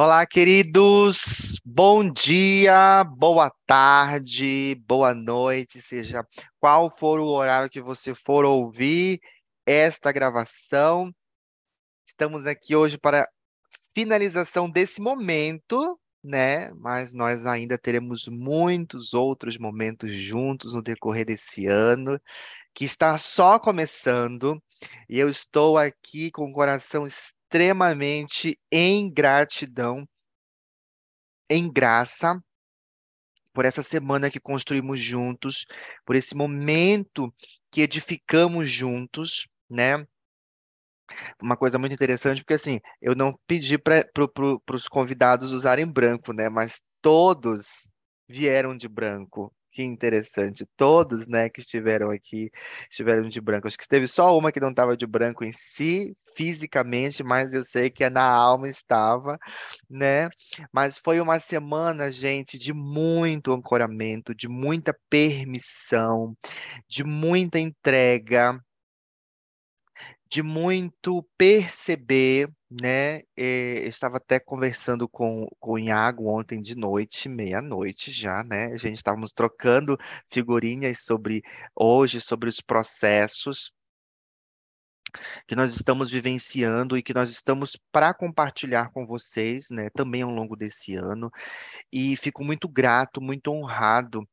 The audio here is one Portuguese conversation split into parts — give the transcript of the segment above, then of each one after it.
Olá, queridos. Bom dia, boa tarde, boa noite, seja qual for o horário que você for ouvir esta gravação. Estamos aqui hoje para finalização desse momento, né? Mas nós ainda teremos muitos outros momentos juntos no decorrer desse ano, que está só começando, e eu estou aqui com o coração em gratidão, em graça, por essa semana que construímos juntos, por esse momento que edificamos juntos, né? Uma coisa muito interessante, porque assim, eu não pedi para pro, os convidados usarem branco, né? Mas todos vieram de branco. Que interessante. Todos, né, que estiveram aqui, estiveram de branco. Acho que teve só uma que não estava de branco em si, fisicamente, mas eu sei que na alma estava, né? Mas foi uma semana, gente, de muito ancoramento, de muita permissão, de muita entrega, de muito perceber, né? Eh, eu estava até conversando com, com o Iago ontem de noite, meia-noite já, né? A gente estávamos trocando figurinhas sobre hoje, sobre os processos que nós estamos vivenciando e que nós estamos para compartilhar com vocês, né? Também ao longo desse ano. E fico muito grato, muito honrado.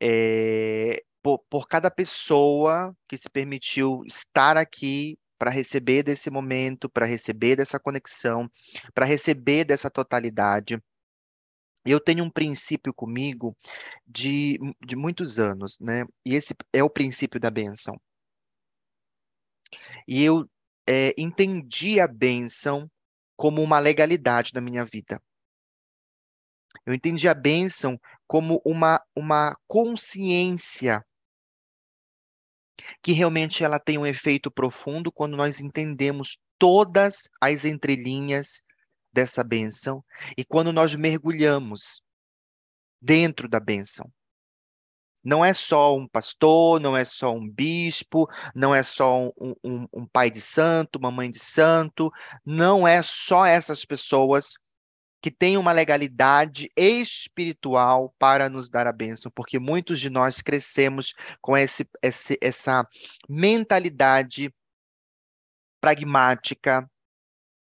É, por, por cada pessoa que se permitiu estar aqui para receber desse momento, para receber dessa conexão, para receber dessa totalidade. Eu tenho um princípio comigo de, de muitos anos, né? E esse é o princípio da benção. E eu é, entendi a benção como uma legalidade na minha vida. Eu entendi a bênção como uma, uma consciência que realmente ela tem um efeito profundo quando nós entendemos todas as entrelinhas dessa bênção e quando nós mergulhamos dentro da bênção. Não é só um pastor, não é só um bispo, não é só um, um, um pai de santo, uma mãe de santo, não é só essas pessoas que tem uma legalidade espiritual para nos dar a bênção, porque muitos de nós crescemos com esse, esse, essa mentalidade pragmática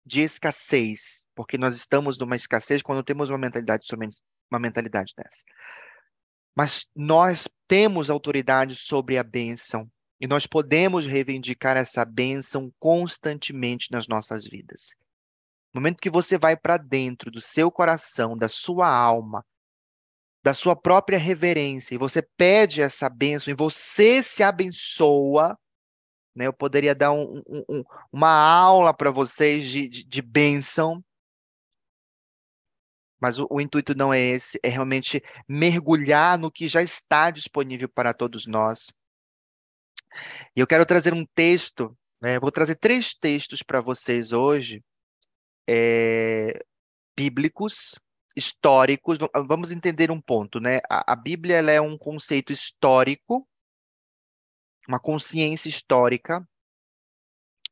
de escassez, porque nós estamos numa escassez quando temos uma mentalidade somente uma mentalidade dessa. Mas nós temos autoridade sobre a bênção e nós podemos reivindicar essa bênção constantemente nas nossas vidas. No momento que você vai para dentro do seu coração, da sua alma, da sua própria reverência, e você pede essa bênção, e você se abençoa, né? Eu poderia dar um, um, uma aula para vocês de, de, de bênção, mas o, o, intuito não é esse, é realmente mergulhar no que já está disponível para todos nós. E eu quero trazer um texto, né? vou trazer três textos para vocês hoje, é, bíblicos, históricos. Vamos entender um ponto, né? A, a Bíblia é um conceito histórico, uma consciência histórica,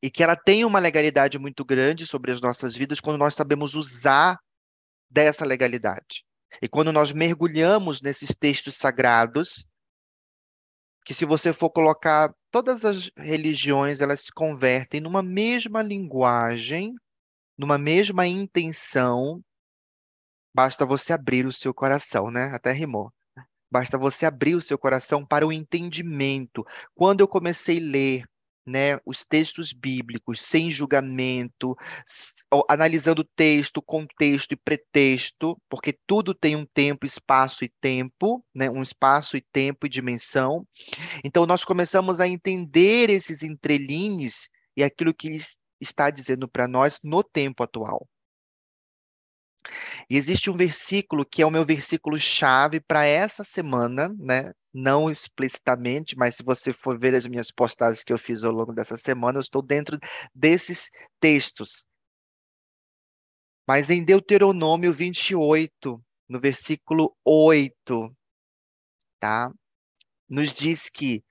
e que ela tem uma legalidade muito grande sobre as nossas vidas quando nós sabemos usar dessa legalidade. E quando nós mergulhamos nesses textos sagrados, que se você for colocar todas as religiões, elas se convertem numa mesma linguagem numa mesma intenção, basta você abrir o seu coração, né? Até rimou. Basta você abrir o seu coração para o entendimento. Quando eu comecei a ler né, os textos bíblicos sem julgamento, analisando texto, contexto e pretexto, porque tudo tem um tempo, espaço e tempo, né, um espaço e tempo e dimensão. Então nós começamos a entender esses entrelinhos e aquilo que está dizendo para nós no tempo atual. E existe um versículo que é o meu versículo chave para essa semana, né? Não explicitamente, mas se você for ver as minhas postagens que eu fiz ao longo dessa semana, eu estou dentro desses textos. Mas em Deuteronômio 28, no versículo 8, tá? Nos diz que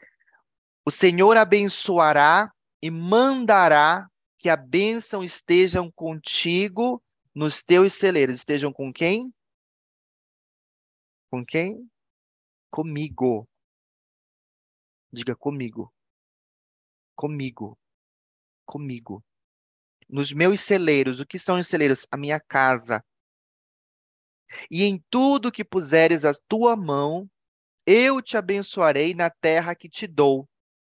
o Senhor abençoará e mandará que a bênção estejam contigo nos teus celeiros estejam com quem? Com quem? Comigo. Diga comigo. Comigo. Comigo. Nos meus celeiros, o que são os celeiros? A minha casa. E em tudo que puseres a tua mão, eu te abençoarei na terra que te dou,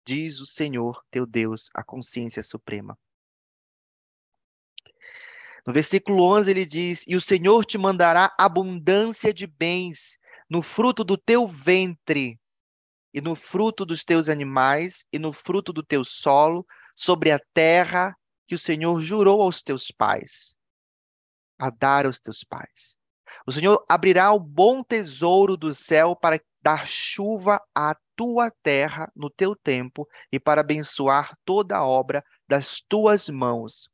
diz o Senhor teu Deus, a consciência suprema. No versículo 11 ele diz: E o Senhor te mandará abundância de bens no fruto do teu ventre, e no fruto dos teus animais, e no fruto do teu solo, sobre a terra que o Senhor jurou aos teus pais, a dar aos teus pais. O Senhor abrirá o bom tesouro do céu para dar chuva à tua terra no teu tempo e para abençoar toda a obra das tuas mãos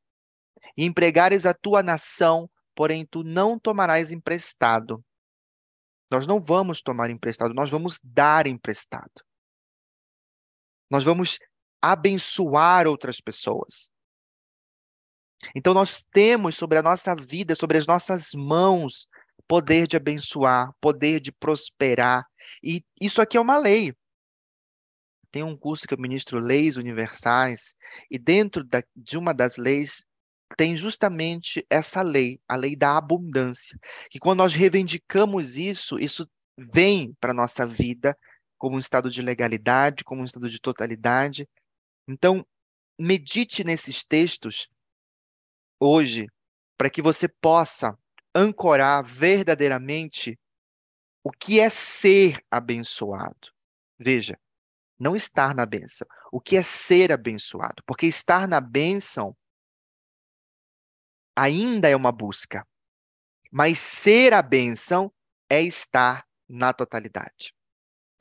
e empregares a tua nação, porém tu não tomarás emprestado. Nós não vamos tomar emprestado, nós vamos dar emprestado. Nós vamos abençoar outras pessoas. Então nós temos sobre a nossa vida, sobre as nossas mãos, poder de abençoar, poder de prosperar. E isso aqui é uma lei. Tem um curso que eu ministro Leis Universais, e dentro da, de uma das leis tem justamente essa lei, a lei da abundância. Que quando nós reivindicamos isso, isso vem para a nossa vida como um estado de legalidade, como um estado de totalidade. Então, medite nesses textos hoje, para que você possa ancorar verdadeiramente o que é ser abençoado. Veja, não estar na bênção, o que é ser abençoado, porque estar na bênção ainda é uma busca. Mas ser a bênção é estar na totalidade.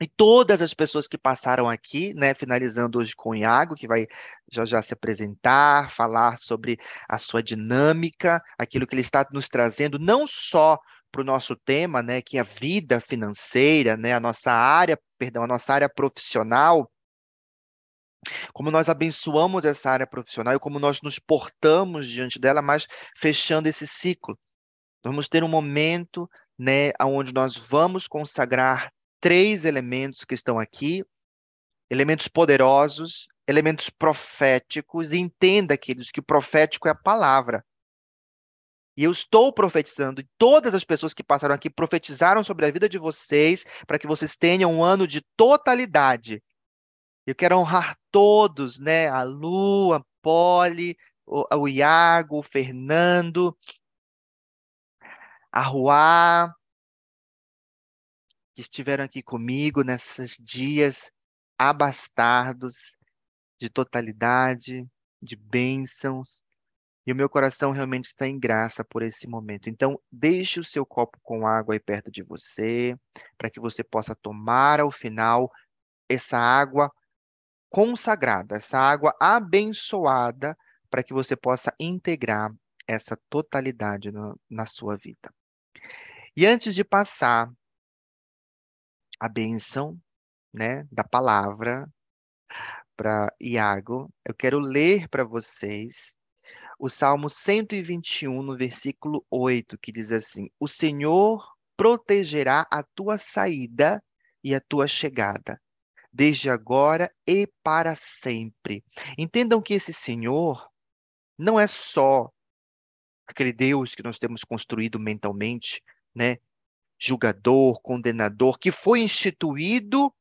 E todas as pessoas que passaram aqui, né, finalizando hoje com o Iago, que vai já já se apresentar, falar sobre a sua dinâmica, aquilo que ele está nos trazendo, não só para o nosso tema, né, que é a vida financeira, né, a nossa área, perdão, a nossa área profissional, como nós abençoamos essa área profissional e como nós nos portamos diante dela, mas fechando esse ciclo. Vamos ter um momento, né, onde nós vamos consagrar três elementos que estão aqui, elementos poderosos, elementos proféticos, e entenda, queridos, que o profético é a palavra. E eu estou profetizando, e todas as pessoas que passaram aqui profetizaram sobre a vida de vocês, para que vocês tenham um ano de totalidade, eu quero honrar todos, né? A Lu, a Poli, o, o Iago, o Fernando, a Ruá, que estiveram aqui comigo nesses dias abastardos de totalidade, de bênçãos. E o meu coração realmente está em graça por esse momento. Então, deixe o seu copo com água aí perto de você, para que você possa tomar ao final essa água consagrada, essa água abençoada, para que você possa integrar essa totalidade no, na sua vida. E antes de passar a bênção né, da palavra para Iago, eu quero ler para vocês o Salmo 121, no versículo 8, que diz assim: O Senhor protegerá a tua saída e a tua chegada desde agora e para sempre. Entendam que esse Senhor não é só aquele Deus que nós temos construído mentalmente, né? Julgador, condenador, que foi instituído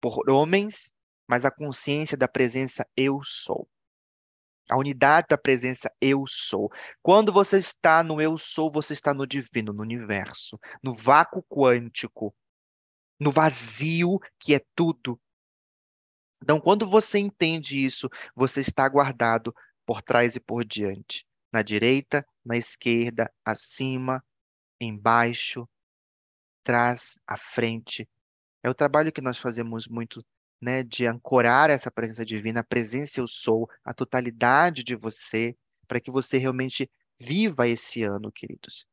por homens, mas a consciência da presença eu sou. A unidade da presença eu sou. Quando você está no eu sou, você está no divino, no universo, no vácuo quântico no vazio que é tudo. Então, quando você entende isso, você está guardado por trás e por diante, na direita, na esquerda, acima, embaixo, trás, à frente. É o trabalho que nós fazemos muito, né, de ancorar essa presença divina, a presença eu sou, a totalidade de você, para que você realmente viva esse ano, queridos.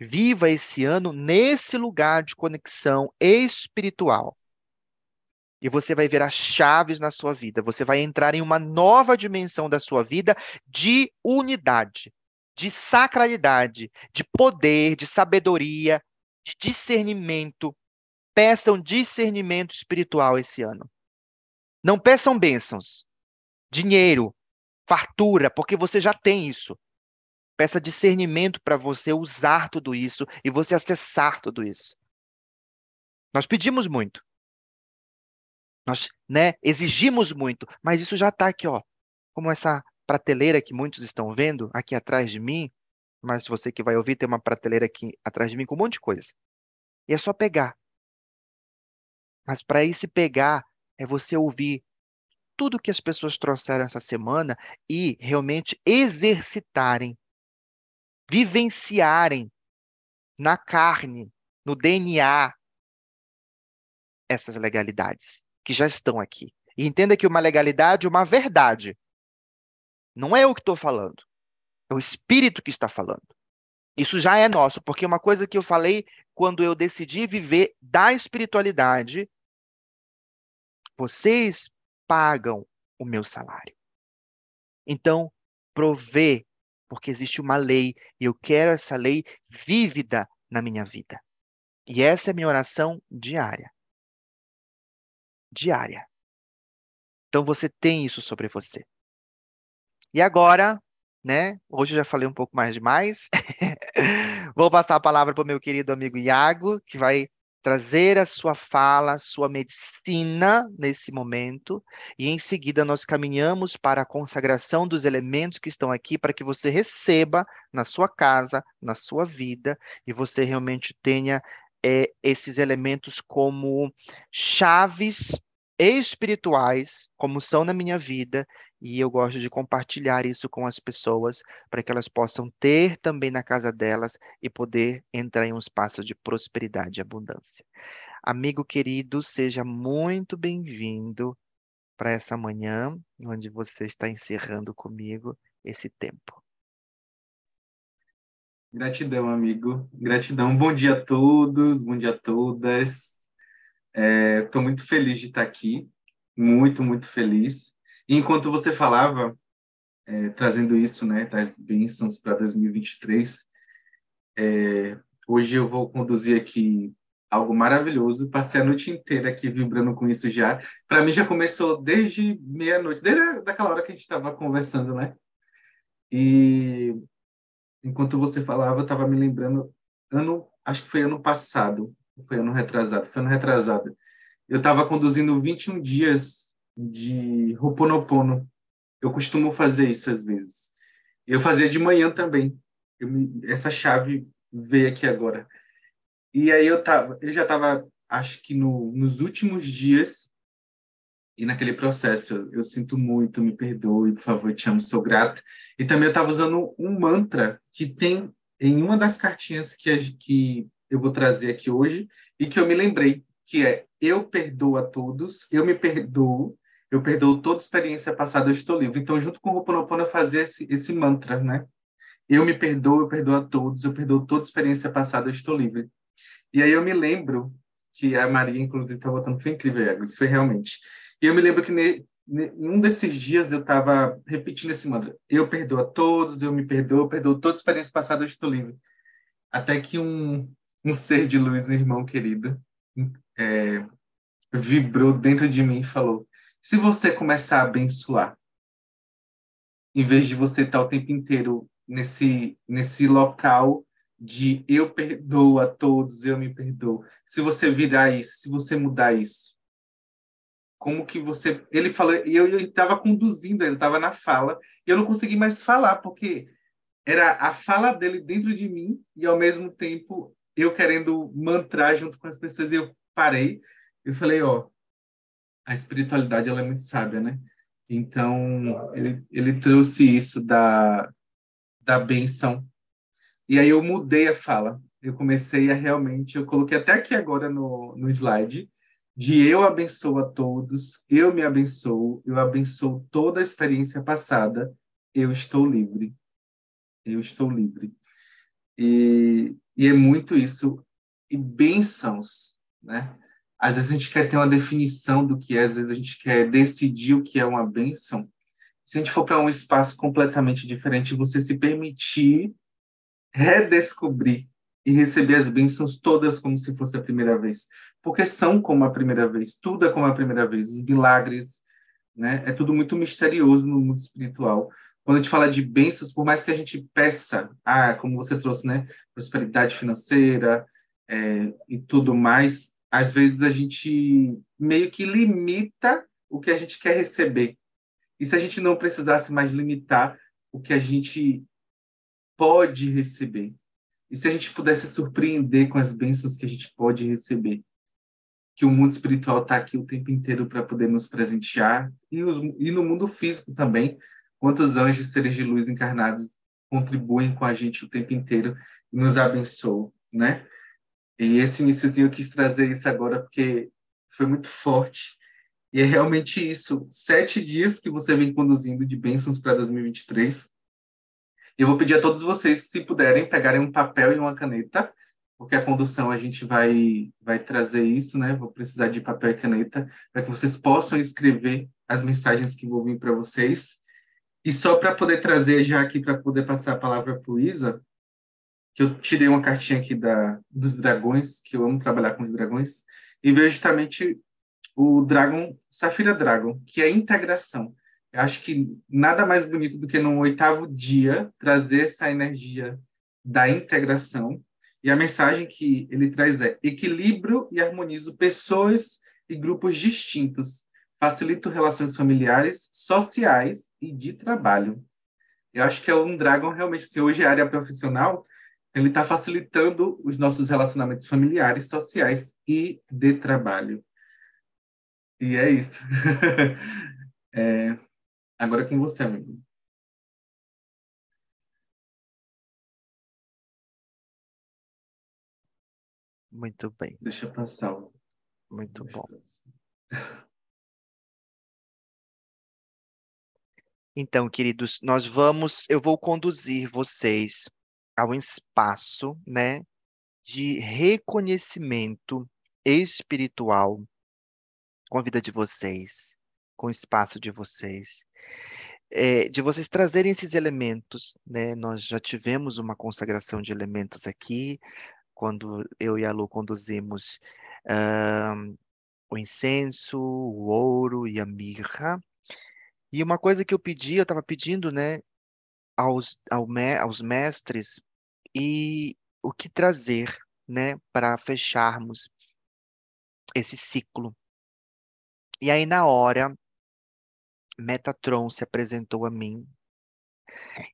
Viva esse ano nesse lugar de conexão espiritual. E você vai ver as chaves na sua vida. Você vai entrar em uma nova dimensão da sua vida de unidade, de sacralidade, de poder, de sabedoria, de discernimento. Peçam discernimento espiritual esse ano. Não peçam bênçãos, dinheiro, fartura, porque você já tem isso. Peça discernimento para você usar tudo isso e você acessar tudo isso. Nós pedimos muito. Nós né, exigimos muito, mas isso já está aqui, ó, como essa prateleira que muitos estão vendo aqui atrás de mim, mas você que vai ouvir tem uma prateleira aqui atrás de mim com um monte de coisa. E é só pegar. Mas para esse pegar é você ouvir tudo que as pessoas trouxeram essa semana e realmente exercitarem, vivenciarem na carne, no DNA, essas legalidades que já estão aqui. E entenda que uma legalidade é uma verdade. Não é eu que estou falando. É o Espírito que está falando. Isso já é nosso, porque uma coisa que eu falei quando eu decidi viver da espiritualidade, vocês pagam o meu salário. Então, provê, porque existe uma lei e eu quero essa lei vívida na minha vida. E essa é a minha oração diária. Diária. Então você tem isso sobre você. E agora, né? Hoje eu já falei um pouco mais demais. Vou passar a palavra para o meu querido amigo Iago, que vai trazer a sua fala, sua medicina nesse momento, e em seguida nós caminhamos para a consagração dos elementos que estão aqui para que você receba na sua casa, na sua vida, e você realmente tenha é, esses elementos como chaves espirituais, como são na minha vida, e eu gosto de compartilhar isso com as pessoas para que elas possam ter também na casa delas e poder entrar em um espaço de prosperidade e abundância. Amigo querido, seja muito bem-vindo para essa manhã, onde você está encerrando comigo esse tempo. Gratidão, amigo. Gratidão. Bom dia a todos, bom dia a todas. Estou é, muito feliz de estar aqui, muito, muito feliz. Enquanto você falava, é, trazendo isso, né, das bênçãos para 2023, é, hoje eu vou conduzir aqui algo maravilhoso. Passei a noite inteira aqui vibrando com isso já. Para mim já começou desde meia-noite, desde aquela hora que a gente estava conversando, né? E enquanto você falava, eu estava me lembrando, ano, acho que foi ano passado, foi ano retrasado, foi ano retrasado. Eu estava conduzindo 21 dias de Ho'oponopono. Eu costumo fazer isso às vezes. Eu fazia de manhã também. Me, essa chave veio aqui agora. E aí eu tava, eu já estava, acho que no, nos últimos dias e naquele processo, eu, eu, sinto muito, me perdoe, por favor, te amo, sou grato. E também eu estava usando um mantra que tem em uma das cartinhas que, que eu vou trazer aqui hoje e que eu me lembrei, que é eu perdoo a todos, eu me perdoo eu perdoo toda experiência passada, eu estou livre. Então, junto com o Ho'oponopono, eu fazia esse, esse mantra, né? Eu me perdoo, eu perdoo a todos, eu perdoo toda experiência passada, eu estou livre. E aí eu me lembro que a Maria, inclusive, está botando, foi incrível, foi realmente. E eu me lembro que ne, um desses dias eu estava repetindo esse mantra. Eu perdoo a todos, eu me perdoo, eu perdoo toda experiência passada, eu estou livre. Até que um, um ser de luz, um irmão querido, é, vibrou dentro de mim e falou: se você começar a abençoar, em vez de você estar o tempo inteiro nesse, nesse local de eu perdoo a todos, eu me perdoo. Se você virar isso, se você mudar isso, como que você. Ele falou, e eu estava conduzindo, ele estava na fala, e eu não consegui mais falar, porque era a fala dele dentro de mim, e ao mesmo tempo eu querendo mantrar junto com as pessoas, e eu parei, eu falei, ó, a espiritualidade ela é muito sábia, né? Então, ele, ele trouxe isso da, da benção. E aí eu mudei a fala. Eu comecei a realmente, eu coloquei até aqui agora no, no slide, de eu abençoo a todos, eu me abençoo, eu abençoo toda a experiência passada, eu estou livre. Eu estou livre. E, e é muito isso. E bênçãos, né? Às vezes a gente quer ter uma definição do que é, às vezes a gente quer decidir o que é uma bênção. se a gente for para um espaço completamente diferente, você se permitir redescobrir e receber as bênçãos todas como se fosse a primeira vez, porque são como a primeira vez, tudo é como a primeira vez, os milagres, né? É tudo muito misterioso no mundo espiritual. Quando a gente fala de bênçãos, por mais que a gente peça, ah, como você trouxe, né, prosperidade financeira é, e tudo mais, às vezes a gente meio que limita o que a gente quer receber. E se a gente não precisasse mais limitar o que a gente pode receber? E se a gente pudesse surpreender com as bênçãos que a gente pode receber? Que o mundo espiritual está aqui o tempo inteiro para poder nos presentear, e, os, e no mundo físico também, quantos anjos, seres de luz encarnados contribuem com a gente o tempo inteiro e nos abençoam, né? E esse iníciozinho eu quis trazer isso agora porque foi muito forte. E é realmente isso. Sete dias que você vem conduzindo de bênçãos para 2023. Eu vou pedir a todos vocês, se puderem, pegarem um papel e uma caneta, porque a condução a gente vai, vai trazer isso, né? Vou precisar de papel e caneta para que vocês possam escrever as mensagens que vou vir para vocês. E só para poder trazer já aqui, para poder passar a palavra para o Isa, que eu tirei uma cartinha aqui da, dos dragões, que eu amo trabalhar com os dragões, e vejo justamente o Dragon, Safira Dragon, que é integração. Eu acho que nada mais bonito do que no oitavo dia trazer essa energia da integração. E a mensagem que ele traz é: equilíbrio e harmonizo pessoas e grupos distintos, facilito relações familiares, sociais e de trabalho. Eu acho que é um Dragon realmente, se hoje é área profissional, ele está facilitando os nossos relacionamentos familiares, sociais e de trabalho. E é isso. é, Agora é com você, amigo. Muito bem. Deixa eu passar. Muito Deixa bom. Então, queridos, nós vamos, eu vou conduzir vocês ao espaço, né, de reconhecimento espiritual com a vida de vocês com o espaço de vocês. É, de vocês trazerem esses elementos, né? Nós já tivemos uma consagração de elementos aqui, quando eu e a Lu conduzimos uh, o incenso, o ouro e a mirra. E uma coisa que eu pedi, eu estava pedindo, né, aos, ao me, aos mestres, e o que trazer, né, para fecharmos esse ciclo. E aí, na hora, Metatron se apresentou a mim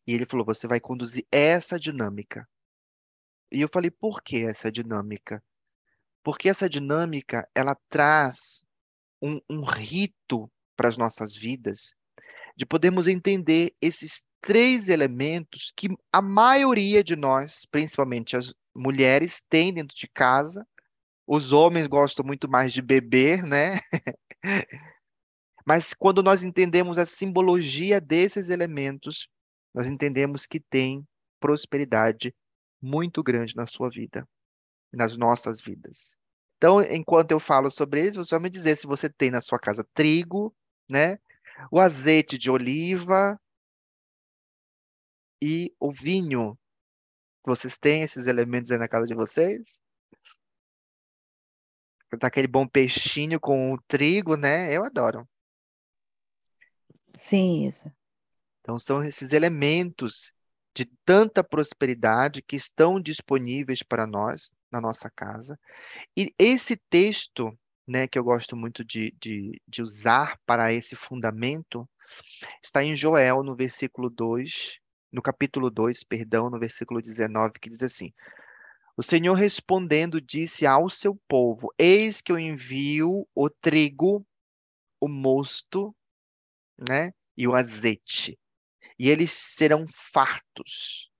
e ele falou: Você vai conduzir essa dinâmica. E eu falei: Por que essa dinâmica? Porque essa dinâmica ela traz um, um rito para as nossas vidas de podermos entender esses três elementos que a maioria de nós, principalmente as mulheres, tem dentro de casa. Os homens gostam muito mais de beber, né? Mas quando nós entendemos a simbologia desses elementos, nós entendemos que tem prosperidade muito grande na sua vida, nas nossas vidas. Então, enquanto eu falo sobre isso, você vai me dizer se você tem na sua casa trigo, né? O azeite de oliva e o vinho. Vocês têm esses elementos aí na casa de vocês? Tá aquele bom peixinho com o trigo, né? Eu adoro. Sim, isso. Então, são esses elementos de tanta prosperidade que estão disponíveis para nós na nossa casa. E esse texto, né, que eu gosto muito de, de, de usar para esse fundamento, está em Joel, no versículo 2, no capítulo 2, perdão, no versículo 19, que diz assim: O Senhor respondendo disse ao seu povo: Eis que eu envio o trigo, o mosto né? E o azeite. E eles serão fartos.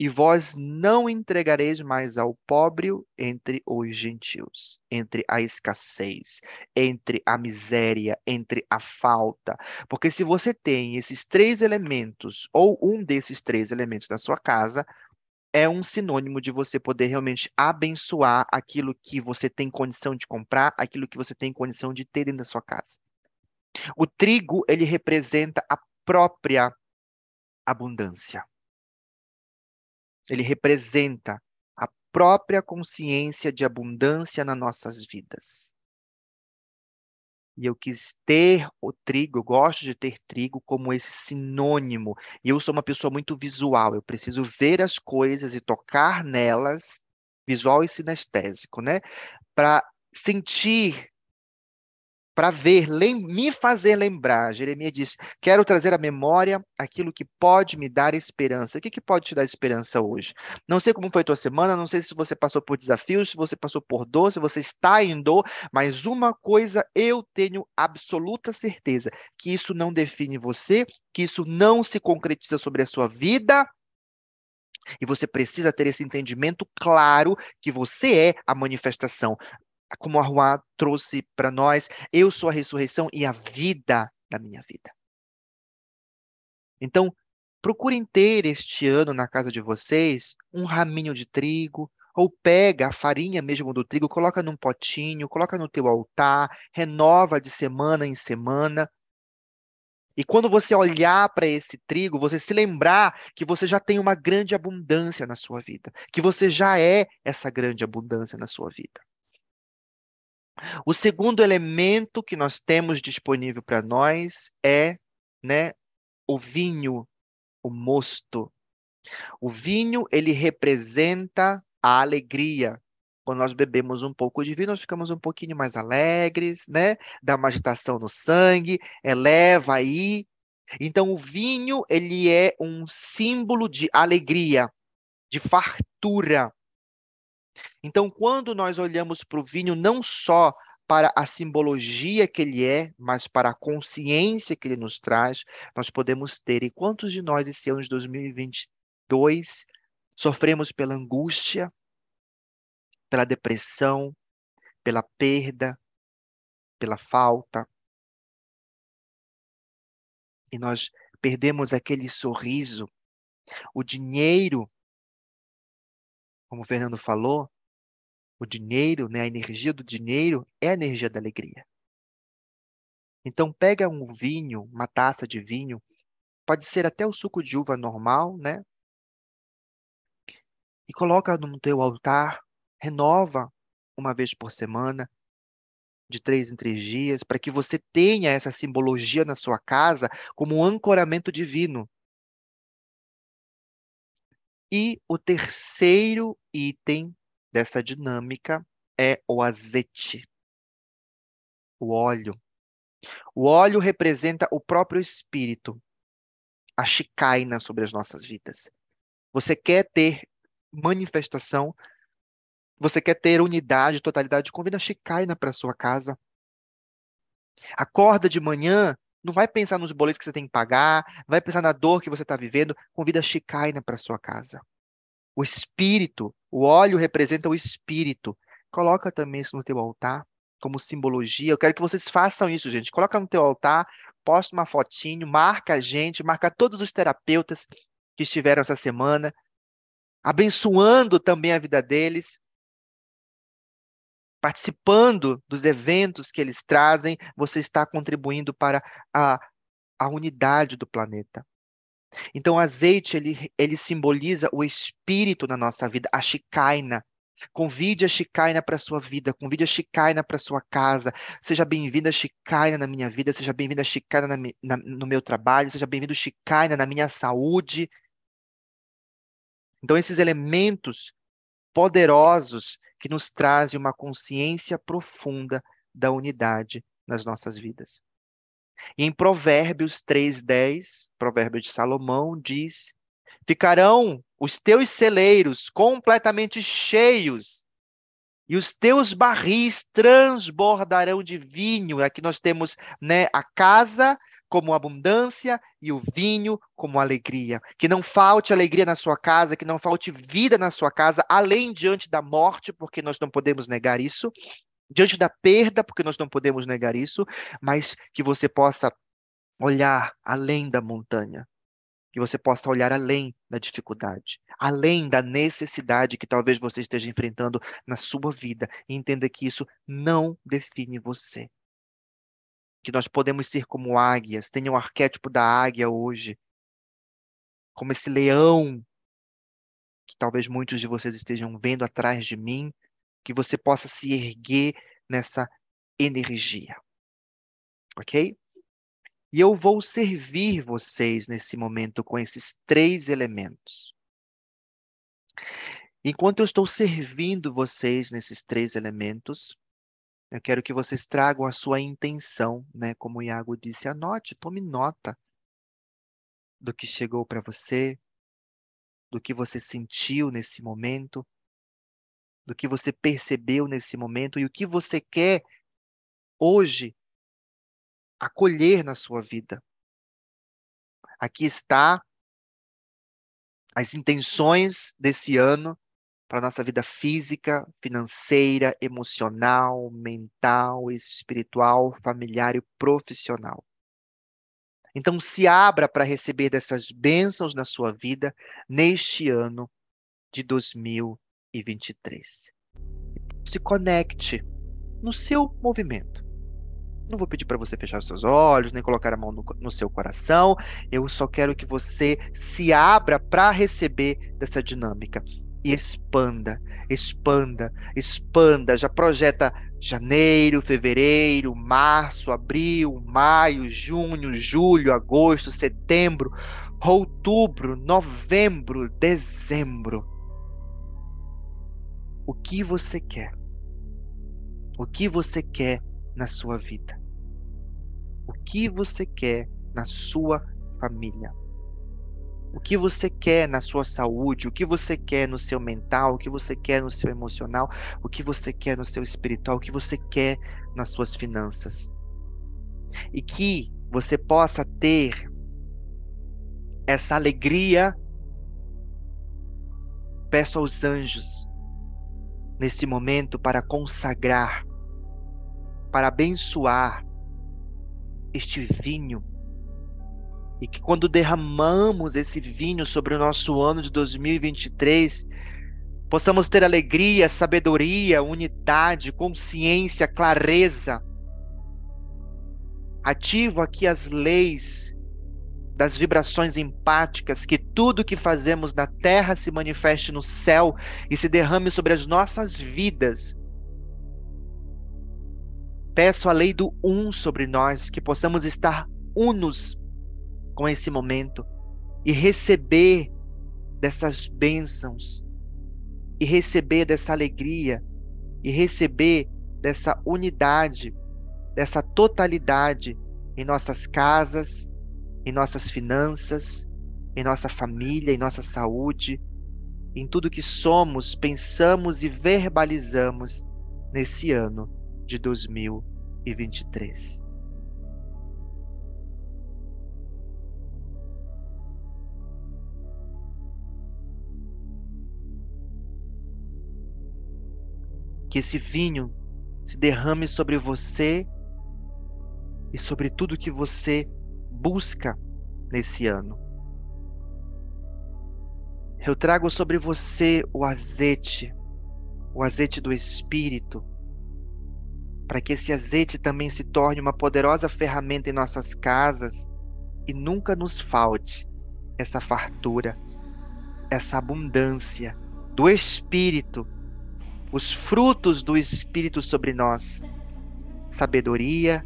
E vós não entregareis mais ao pobre entre os gentios, entre a escassez, entre a miséria, entre a falta. Porque se você tem esses três elementos, ou um desses três elementos na sua casa, é um sinônimo de você poder realmente abençoar aquilo que você tem condição de comprar, aquilo que você tem condição de ter dentro da sua casa. O trigo, ele representa a própria abundância. Ele representa a própria consciência de abundância nas nossas vidas. E eu quis ter o trigo, eu gosto de ter trigo como esse sinônimo. E eu sou uma pessoa muito visual, eu preciso ver as coisas e tocar nelas, visual e sinestésico, né? Para sentir para ver, me fazer lembrar. Jeremias diz: Quero trazer à memória aquilo que pode me dar esperança. O que, que pode te dar esperança hoje? Não sei como foi a tua semana, não sei se você passou por desafios, se você passou por dor, se você está em dor, mas uma coisa eu tenho absoluta certeza: que isso não define você, que isso não se concretiza sobre a sua vida. E você precisa ter esse entendimento claro que você é a manifestação como a Rua trouxe para nós, eu sou a ressurreição e a vida da minha vida. Então, procurem ter este ano na casa de vocês um raminho de trigo, ou pega a farinha mesmo do trigo, coloca num potinho, coloca no teu altar, renova de semana em semana. E quando você olhar para esse trigo, você se lembrar que você já tem uma grande abundância na sua vida, que você já é essa grande abundância na sua vida. O segundo elemento que nós temos disponível para nós é né, o vinho, o mosto. O vinho, ele representa a alegria. Quando nós bebemos um pouco de vinho, nós ficamos um pouquinho mais alegres, né? Dá uma agitação no sangue, eleva aí. Então, o vinho, ele é um símbolo de alegria, de fartura. Então, quando nós olhamos para o vinho, não só para a simbologia que ele é, mas para a consciência que ele nos traz, nós podemos ter. E quantos de nós, esse ano de 2022, sofremos pela angústia, pela depressão, pela perda, pela falta? E nós perdemos aquele sorriso, o dinheiro como o Fernando falou, o dinheiro, né, a energia do dinheiro é a energia da alegria. Então pega um vinho, uma taça de vinho, pode ser até o suco de uva normal, né? E coloca no teu altar, renova uma vez por semana, de três em três dias, para que você tenha essa simbologia na sua casa como um ancoramento divino. E o terceiro item dessa dinâmica é o azeite, o óleo. O óleo representa o próprio espírito, a chicaina sobre as nossas vidas. Você quer ter manifestação, você quer ter unidade, totalidade, convida a chicaina para sua casa. Acorda de manhã, não vai pensar nos boletos que você tem que pagar, vai pensar na dor que você está vivendo, convida a Shekinah para sua casa. O espírito, o óleo representa o espírito. Coloca também isso no teu altar como simbologia. Eu quero que vocês façam isso, gente. Coloca no teu altar, posta uma fotinho, marca a gente, marca todos os terapeutas que estiveram essa semana, abençoando também a vida deles participando dos eventos que eles trazem, você está contribuindo para a, a unidade do planeta. Então, o azeite, ele, ele simboliza o espírito na nossa vida, a Shekinah. Convide a Shekinah para a sua vida, convide a Shekinah para a sua casa. Seja bem-vinda a Shekinah na minha vida, seja bem-vinda a Shekinah na, na, no meu trabalho, seja bem-vindo a Shekinah na minha saúde. Então, esses elementos poderosos que nos trazem uma consciência profunda da unidade nas nossas vidas. E em Provérbios 3:10, Provérbio de Salomão diz: Ficarão os teus celeiros completamente cheios e os teus barris transbordarão de vinho. Aqui nós temos, né, a casa como abundância e o vinho como alegria. Que não falte alegria na sua casa, que não falte vida na sua casa, além diante da morte, porque nós não podemos negar isso, diante da perda, porque nós não podemos negar isso, mas que você possa olhar além da montanha, que você possa olhar além da dificuldade, além da necessidade que talvez você esteja enfrentando na sua vida e entenda que isso não define você. Que nós podemos ser como águias, tenha o arquétipo da águia hoje, como esse leão que talvez muitos de vocês estejam vendo atrás de mim, que você possa se erguer nessa energia. Ok? E eu vou servir vocês nesse momento com esses três elementos. Enquanto eu estou servindo vocês nesses três elementos, eu quero que vocês tragam a sua intenção, né? Como o Iago disse, anote, tome nota do que chegou para você, do que você sentiu nesse momento, do que você percebeu nesse momento e o que você quer hoje acolher na sua vida. Aqui está as intenções desse ano para a nossa vida física, financeira, emocional, mental, espiritual, familiar e profissional. Então, se abra para receber dessas bênçãos na sua vida neste ano de 2023. Se conecte no seu movimento. Não vou pedir para você fechar os seus olhos, nem colocar a mão no, no seu coração. Eu só quero que você se abra para receber dessa dinâmica e expanda, expanda, expanda. Já projeta janeiro, fevereiro, março, abril, maio, junho, julho, agosto, setembro, outubro, novembro, dezembro. O que você quer? O que você quer na sua vida? O que você quer na sua família? O que você quer na sua saúde, o que você quer no seu mental, o que você quer no seu emocional, o que você quer no seu espiritual, o que você quer nas suas finanças. E que você possa ter essa alegria. Peço aos anjos nesse momento para consagrar, para abençoar este vinho e que quando derramamos esse vinho sobre o nosso ano de 2023, possamos ter alegria, sabedoria, unidade, consciência, clareza. Ativo aqui as leis das vibrações empáticas, que tudo que fazemos na terra se manifeste no céu e se derrame sobre as nossas vidas. Peço a lei do um sobre nós, que possamos estar unos com esse momento e receber dessas bênçãos, e receber dessa alegria, e receber dessa unidade, dessa totalidade em nossas casas, em nossas finanças, em nossa família, em nossa saúde, em tudo que somos, pensamos e verbalizamos nesse ano de 2023. Que esse vinho se derrame sobre você e sobre tudo que você busca nesse ano. Eu trago sobre você o azeite, o azeite do Espírito, para que esse azeite também se torne uma poderosa ferramenta em nossas casas e nunca nos falte essa fartura, essa abundância do Espírito os frutos do Espírito sobre nós: sabedoria,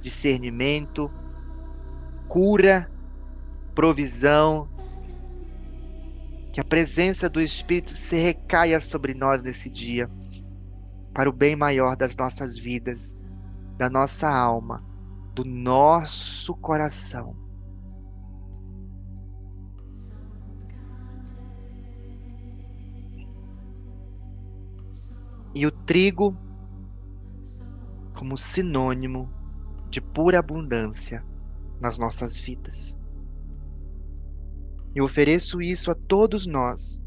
discernimento, cura, provisão. Que a presença do Espírito se recaia sobre nós nesse dia, para o bem maior das nossas vidas, da nossa alma, do nosso coração. E o trigo como sinônimo de pura abundância nas nossas vidas. Eu ofereço isso a todos nós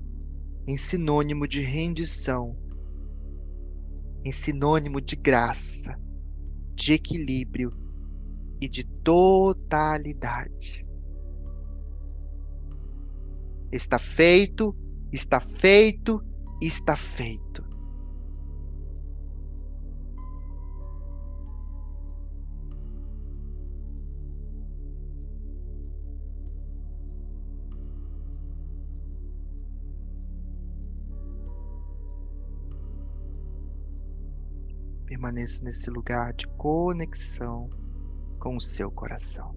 em sinônimo de rendição, em sinônimo de graça, de equilíbrio e de totalidade. Está feito, está feito, está feito. Permaneça nesse lugar de conexão com o seu coração.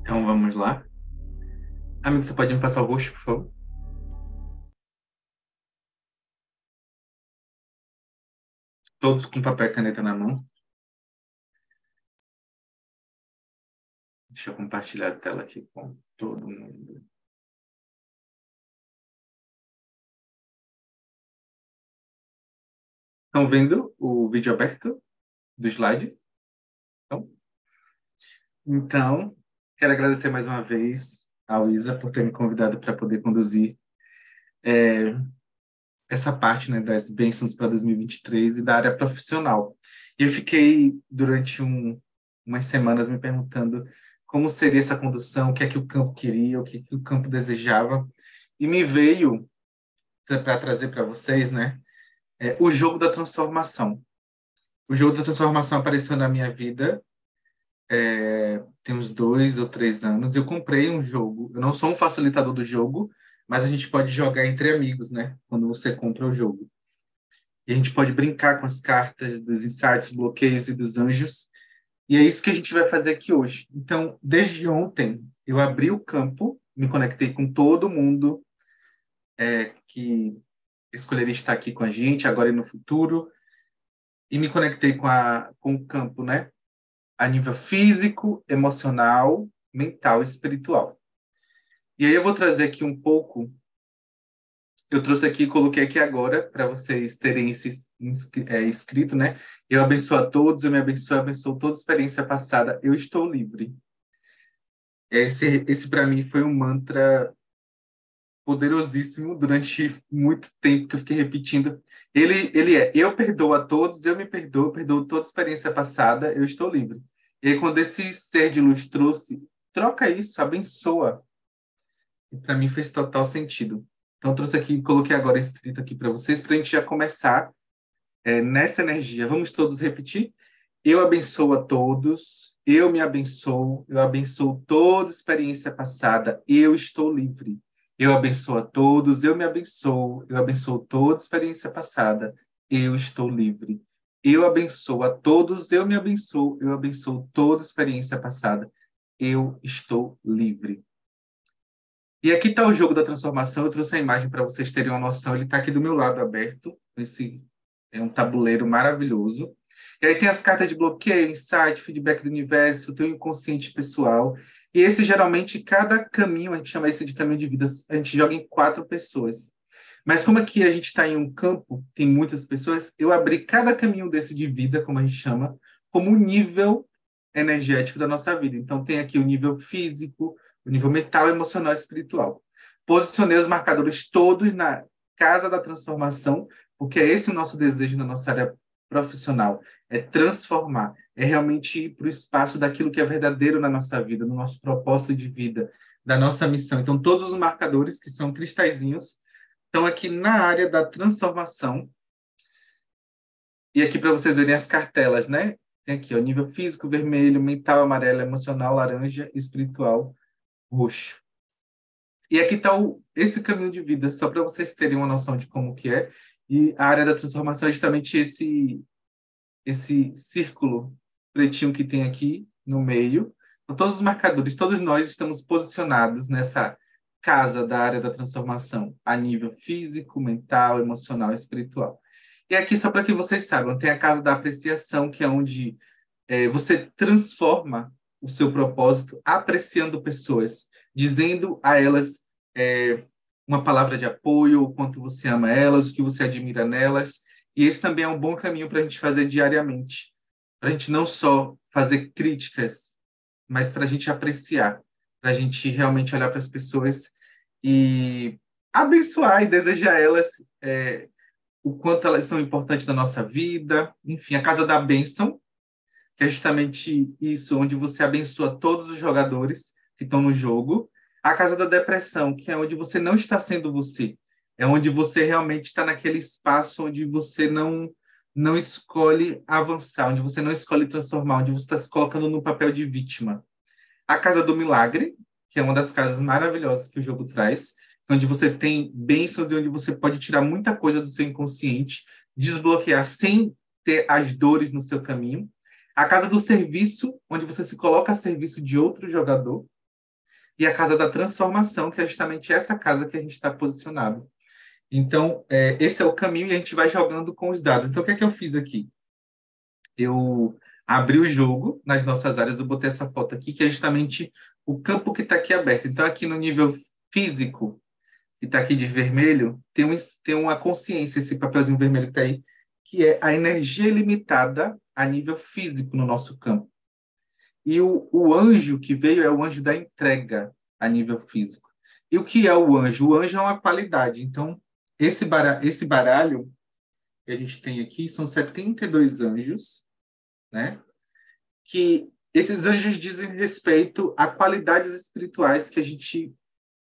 Então vamos lá. Amigo, você pode me passar o rosto, por favor? Todos com papel e caneta na mão. Deixa eu compartilhar a tela aqui com todo mundo. Estão vendo o vídeo aberto do slide? Então, então quero agradecer mais uma vez ao Isa por ter me convidado para poder conduzir é, essa parte né, das bênçãos para 2023 e da área profissional. E eu fiquei durante um, umas semanas me perguntando como seria essa condução, o que é que o campo queria, o que, é que o campo desejava, e me veio para trazer para vocês, né, é, o jogo da transformação. O jogo da transformação apareceu na minha vida é, tem uns dois ou três anos. Eu comprei um jogo. Eu não sou um facilitador do jogo, mas a gente pode jogar entre amigos, né? Quando você compra o jogo. E a gente pode brincar com as cartas dos insights, bloqueios e dos anjos. E é isso que a gente vai fazer aqui hoje. Então, desde ontem, eu abri o campo, me conectei com todo mundo é, que escolheria estar aqui com a gente agora e no futuro, e me conectei com, a, com o campo, né? A nível físico, emocional, mental e espiritual. E aí eu vou trazer aqui um pouco. Eu trouxe aqui, coloquei aqui agora para vocês terem esse é, escrito, né? Eu abençoo a todos, eu me abençoo, eu abençoo toda experiência passada, eu estou livre. Esse, esse para mim foi um mantra poderosíssimo durante muito tempo que eu fiquei repetindo. Ele, ele é: eu perdoo a todos, eu me perdoo, eu perdoo toda experiência passada, eu estou livre. E aí, quando esse ser de luz trouxe, troca isso, abençoa, e para mim fez total sentido. Então, trouxe aqui, coloquei agora escrito aqui para vocês, para a gente já começar é, nessa energia. Vamos todos repetir? Eu abençoo a todos, eu me abençoo, eu abençoo toda experiência passada, eu estou livre. Eu abençoo a todos, eu me abençoo, eu abençoo toda experiência passada, eu estou livre. Eu abençoo a todos, eu me abençoo, eu abençoo toda experiência passada, eu estou livre. E aqui está o jogo da transformação. Eu trouxe a imagem para vocês terem uma noção. Ele está aqui do meu lado aberto. Esse é um tabuleiro maravilhoso. E aí tem as cartas de bloqueio, insight, feedback do universo, tem o inconsciente pessoal. E esse geralmente, cada caminho, a gente chama esse de caminho de vida, a gente joga em quatro pessoas. Mas como aqui a gente está em um campo, tem muitas pessoas, eu abri cada caminho desse de vida, como a gente chama, como um nível energético da nossa vida. Então tem aqui o nível físico, nível mental, emocional e espiritual. Posicionei os marcadores todos na casa da transformação, porque é esse o nosso desejo na nossa área profissional, é transformar, é realmente ir para o espaço daquilo que é verdadeiro na nossa vida, no nosso propósito de vida, da nossa missão. Então, todos os marcadores que são cristalzinhos estão aqui na área da transformação. E aqui para vocês verem as cartelas, né? Tem aqui, o nível físico, vermelho, mental, amarelo, emocional, laranja, espiritual, roxo. E aqui está esse caminho de vida, só para vocês terem uma noção de como que é. E a área da transformação é justamente esse, esse círculo pretinho que tem aqui no meio. Então, todos os marcadores, todos nós estamos posicionados nessa casa da área da transformação, a nível físico, mental, emocional espiritual. E aqui, só para que vocês saibam, tem a casa da apreciação, que é onde é, você transforma o seu propósito apreciando pessoas, dizendo a elas é, uma palavra de apoio, o quanto você ama elas, o que você admira nelas. E esse também é um bom caminho para a gente fazer diariamente. Para a gente não só fazer críticas, mas para a gente apreciar, para a gente realmente olhar para as pessoas e abençoar e desejar elas é, o quanto elas são importantes na nossa vida. Enfim, a casa da bênção, que é justamente isso, onde você abençoa todos os jogadores que estão no jogo. A casa da depressão, que é onde você não está sendo você. É onde você realmente está naquele espaço onde você não não escolhe avançar, onde você não escolhe transformar, onde você está se colocando no papel de vítima. A Casa do Milagre, que é uma das casas maravilhosas que o jogo traz, onde você tem bênçãos e onde você pode tirar muita coisa do seu inconsciente, desbloquear sem ter as dores no seu caminho. A Casa do Serviço, onde você se coloca a serviço de outro jogador. E a Casa da Transformação, que é justamente essa casa que a gente está posicionado. Então, é, esse é o caminho e a gente vai jogando com os dados. Então, o que é que eu fiz aqui? Eu abri o jogo nas nossas áreas, eu botei essa foto aqui, que é justamente o campo que está aqui aberto. Então, aqui no nível físico, que está aqui de vermelho, tem, um, tem uma consciência, esse papelzinho vermelho que está aí, que é a energia limitada a nível físico no nosso campo. E o, o anjo que veio é o anjo da entrega a nível físico. E o que é o anjo? O anjo é uma qualidade. Então, esse, baralho, esse baralho que a gente tem aqui são 72 anjos, né? Que esses anjos dizem respeito a qualidades espirituais que a gente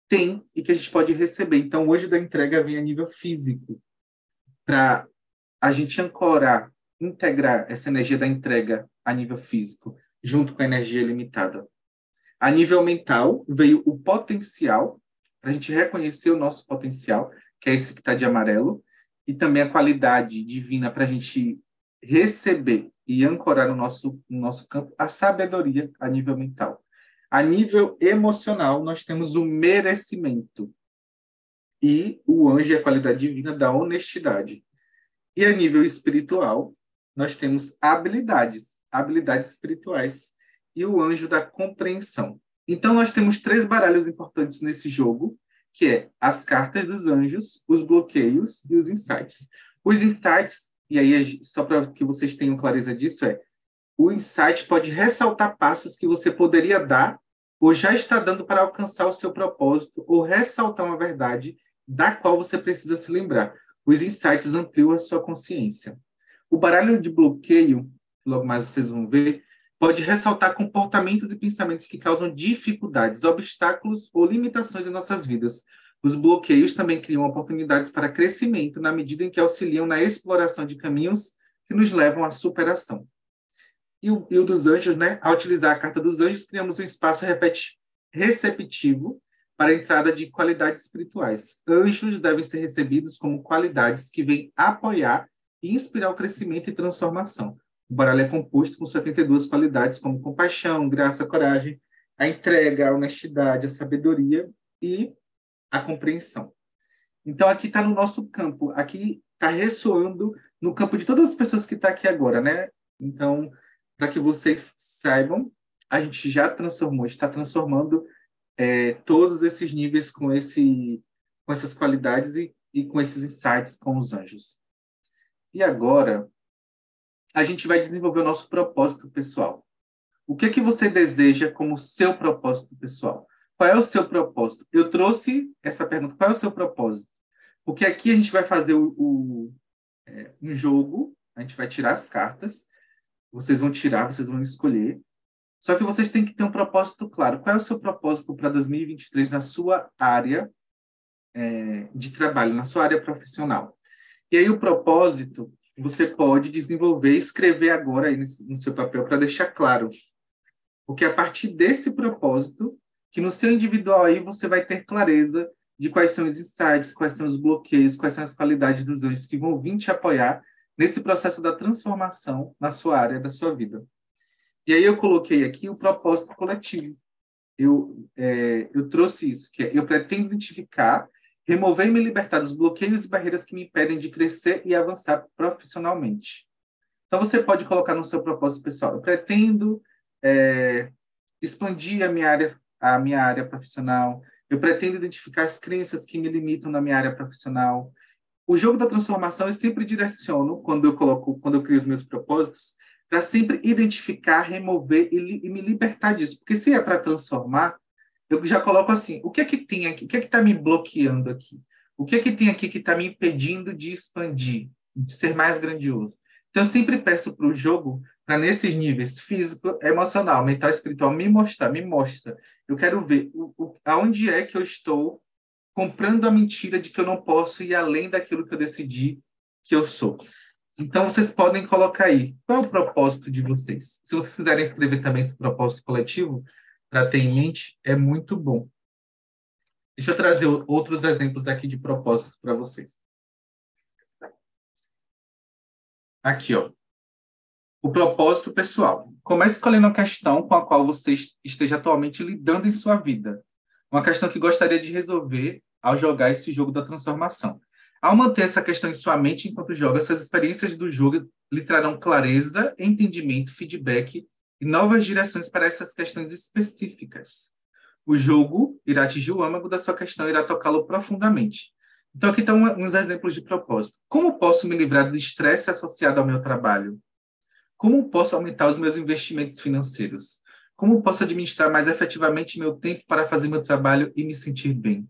tem e que a gente pode receber. Então, o anjo da entrega vem a nível físico, para a gente ancorar, integrar essa energia da entrega a nível físico, junto com a energia limitada. A nível mental, veio o potencial, para a gente reconhecer o nosso potencial que é esse que está de amarelo, e também a qualidade divina para a gente receber e ancorar no nosso, no nosso campo a sabedoria a nível mental. A nível emocional, nós temos o merecimento. E o anjo é a qualidade divina da honestidade. E a nível espiritual, nós temos habilidades, habilidades espirituais. E o anjo da compreensão. Então, nós temos três baralhos importantes nesse jogo, que é as cartas dos anjos, os bloqueios e os insights. Os insights, e aí só para que vocês tenham clareza disso, é o insight pode ressaltar passos que você poderia dar ou já está dando para alcançar o seu propósito ou ressaltar uma verdade da qual você precisa se lembrar. Os insights ampliam a sua consciência. O baralho de bloqueio, logo mais vocês vão ver, pode ressaltar comportamentos e pensamentos que causam dificuldades, obstáculos ou limitações em nossas vidas. Os bloqueios também criam oportunidades para crescimento na medida em que auxiliam na exploração de caminhos que nos levam à superação. E o, e o dos anjos, né? Ao utilizar a carta dos anjos, criamos um espaço repeti receptivo para a entrada de qualidades espirituais. Anjos devem ser recebidos como qualidades que vêm apoiar e inspirar o crescimento e transformação. O baralho é composto com 72 qualidades, como compaixão, graça, coragem, a entrega, a honestidade, a sabedoria e a compreensão. Então, aqui está no nosso campo, aqui está ressoando no campo de todas as pessoas que estão tá aqui agora, né? Então, para que vocês saibam, a gente já transformou, está transformando é, todos esses níveis com, esse, com essas qualidades e, e com esses insights com os anjos. E agora, a gente vai desenvolver o nosso propósito pessoal. O que é que você deseja como seu propósito pessoal? Qual é o seu propósito? Eu trouxe essa pergunta. Qual é o seu propósito? Porque aqui a gente vai fazer o, o é, um jogo, a gente vai tirar as cartas, vocês vão tirar, vocês vão escolher. Só que vocês têm que ter um propósito claro. Qual é o seu propósito para 2023 na sua área é, de trabalho, na sua área profissional? E aí o propósito você pode desenvolver escrever agora aí no seu papel para deixar claro. Porque a partir desse propósito, que no seu individual aí você vai ter clareza de quais são os insights, quais são os bloqueios, quais são as qualidades dos anjos que vão vir te apoiar nesse processo da transformação na sua área da sua vida. E aí eu coloquei aqui o propósito coletivo. Eu, é, eu trouxe isso, que é, eu pretendo identificar remover e me libertar dos bloqueios e barreiras que me impedem de crescer e avançar profissionalmente. Então, você pode colocar no seu propósito pessoal: eu pretendo é, expandir a minha área, a minha área profissional. Eu pretendo identificar as crenças que me limitam na minha área profissional. O jogo da transformação eu sempre direciono quando eu coloco, quando eu crio os meus propósitos, para sempre identificar, remover e, e me libertar disso. Porque se é para transformar, eu já coloco assim: o que é que tem aqui? O que é que está me bloqueando aqui? O que é que tem aqui que está me impedindo de expandir, de ser mais grandioso? Então, eu sempre peço para o jogo, para nesses níveis físico, emocional, mental, espiritual, me mostrar, me mostra. Eu quero ver o, o, aonde é que eu estou comprando a mentira de que eu não posso ir além daquilo que eu decidi que eu sou. Então, vocês podem colocar aí qual é o propósito de vocês. Se vocês quiserem escrever também esse propósito coletivo, para ter em mente, é muito bom. Deixa eu trazer outros exemplos aqui de propósitos para vocês. Aqui, ó. O propósito pessoal. Comece escolhendo a questão com a qual você esteja atualmente lidando em sua vida. Uma questão que gostaria de resolver ao jogar esse jogo da transformação. Ao manter essa questão em sua mente enquanto joga, suas experiências do jogo lhe trarão clareza, entendimento, feedback e novas direções para essas questões específicas. O jogo irá atingir o âmago da sua questão e irá tocá-lo profundamente. Então, aqui estão uns exemplos de propósito. Como posso me livrar do estresse associado ao meu trabalho? Como posso aumentar os meus investimentos financeiros? Como posso administrar mais efetivamente meu tempo para fazer meu trabalho e me sentir bem?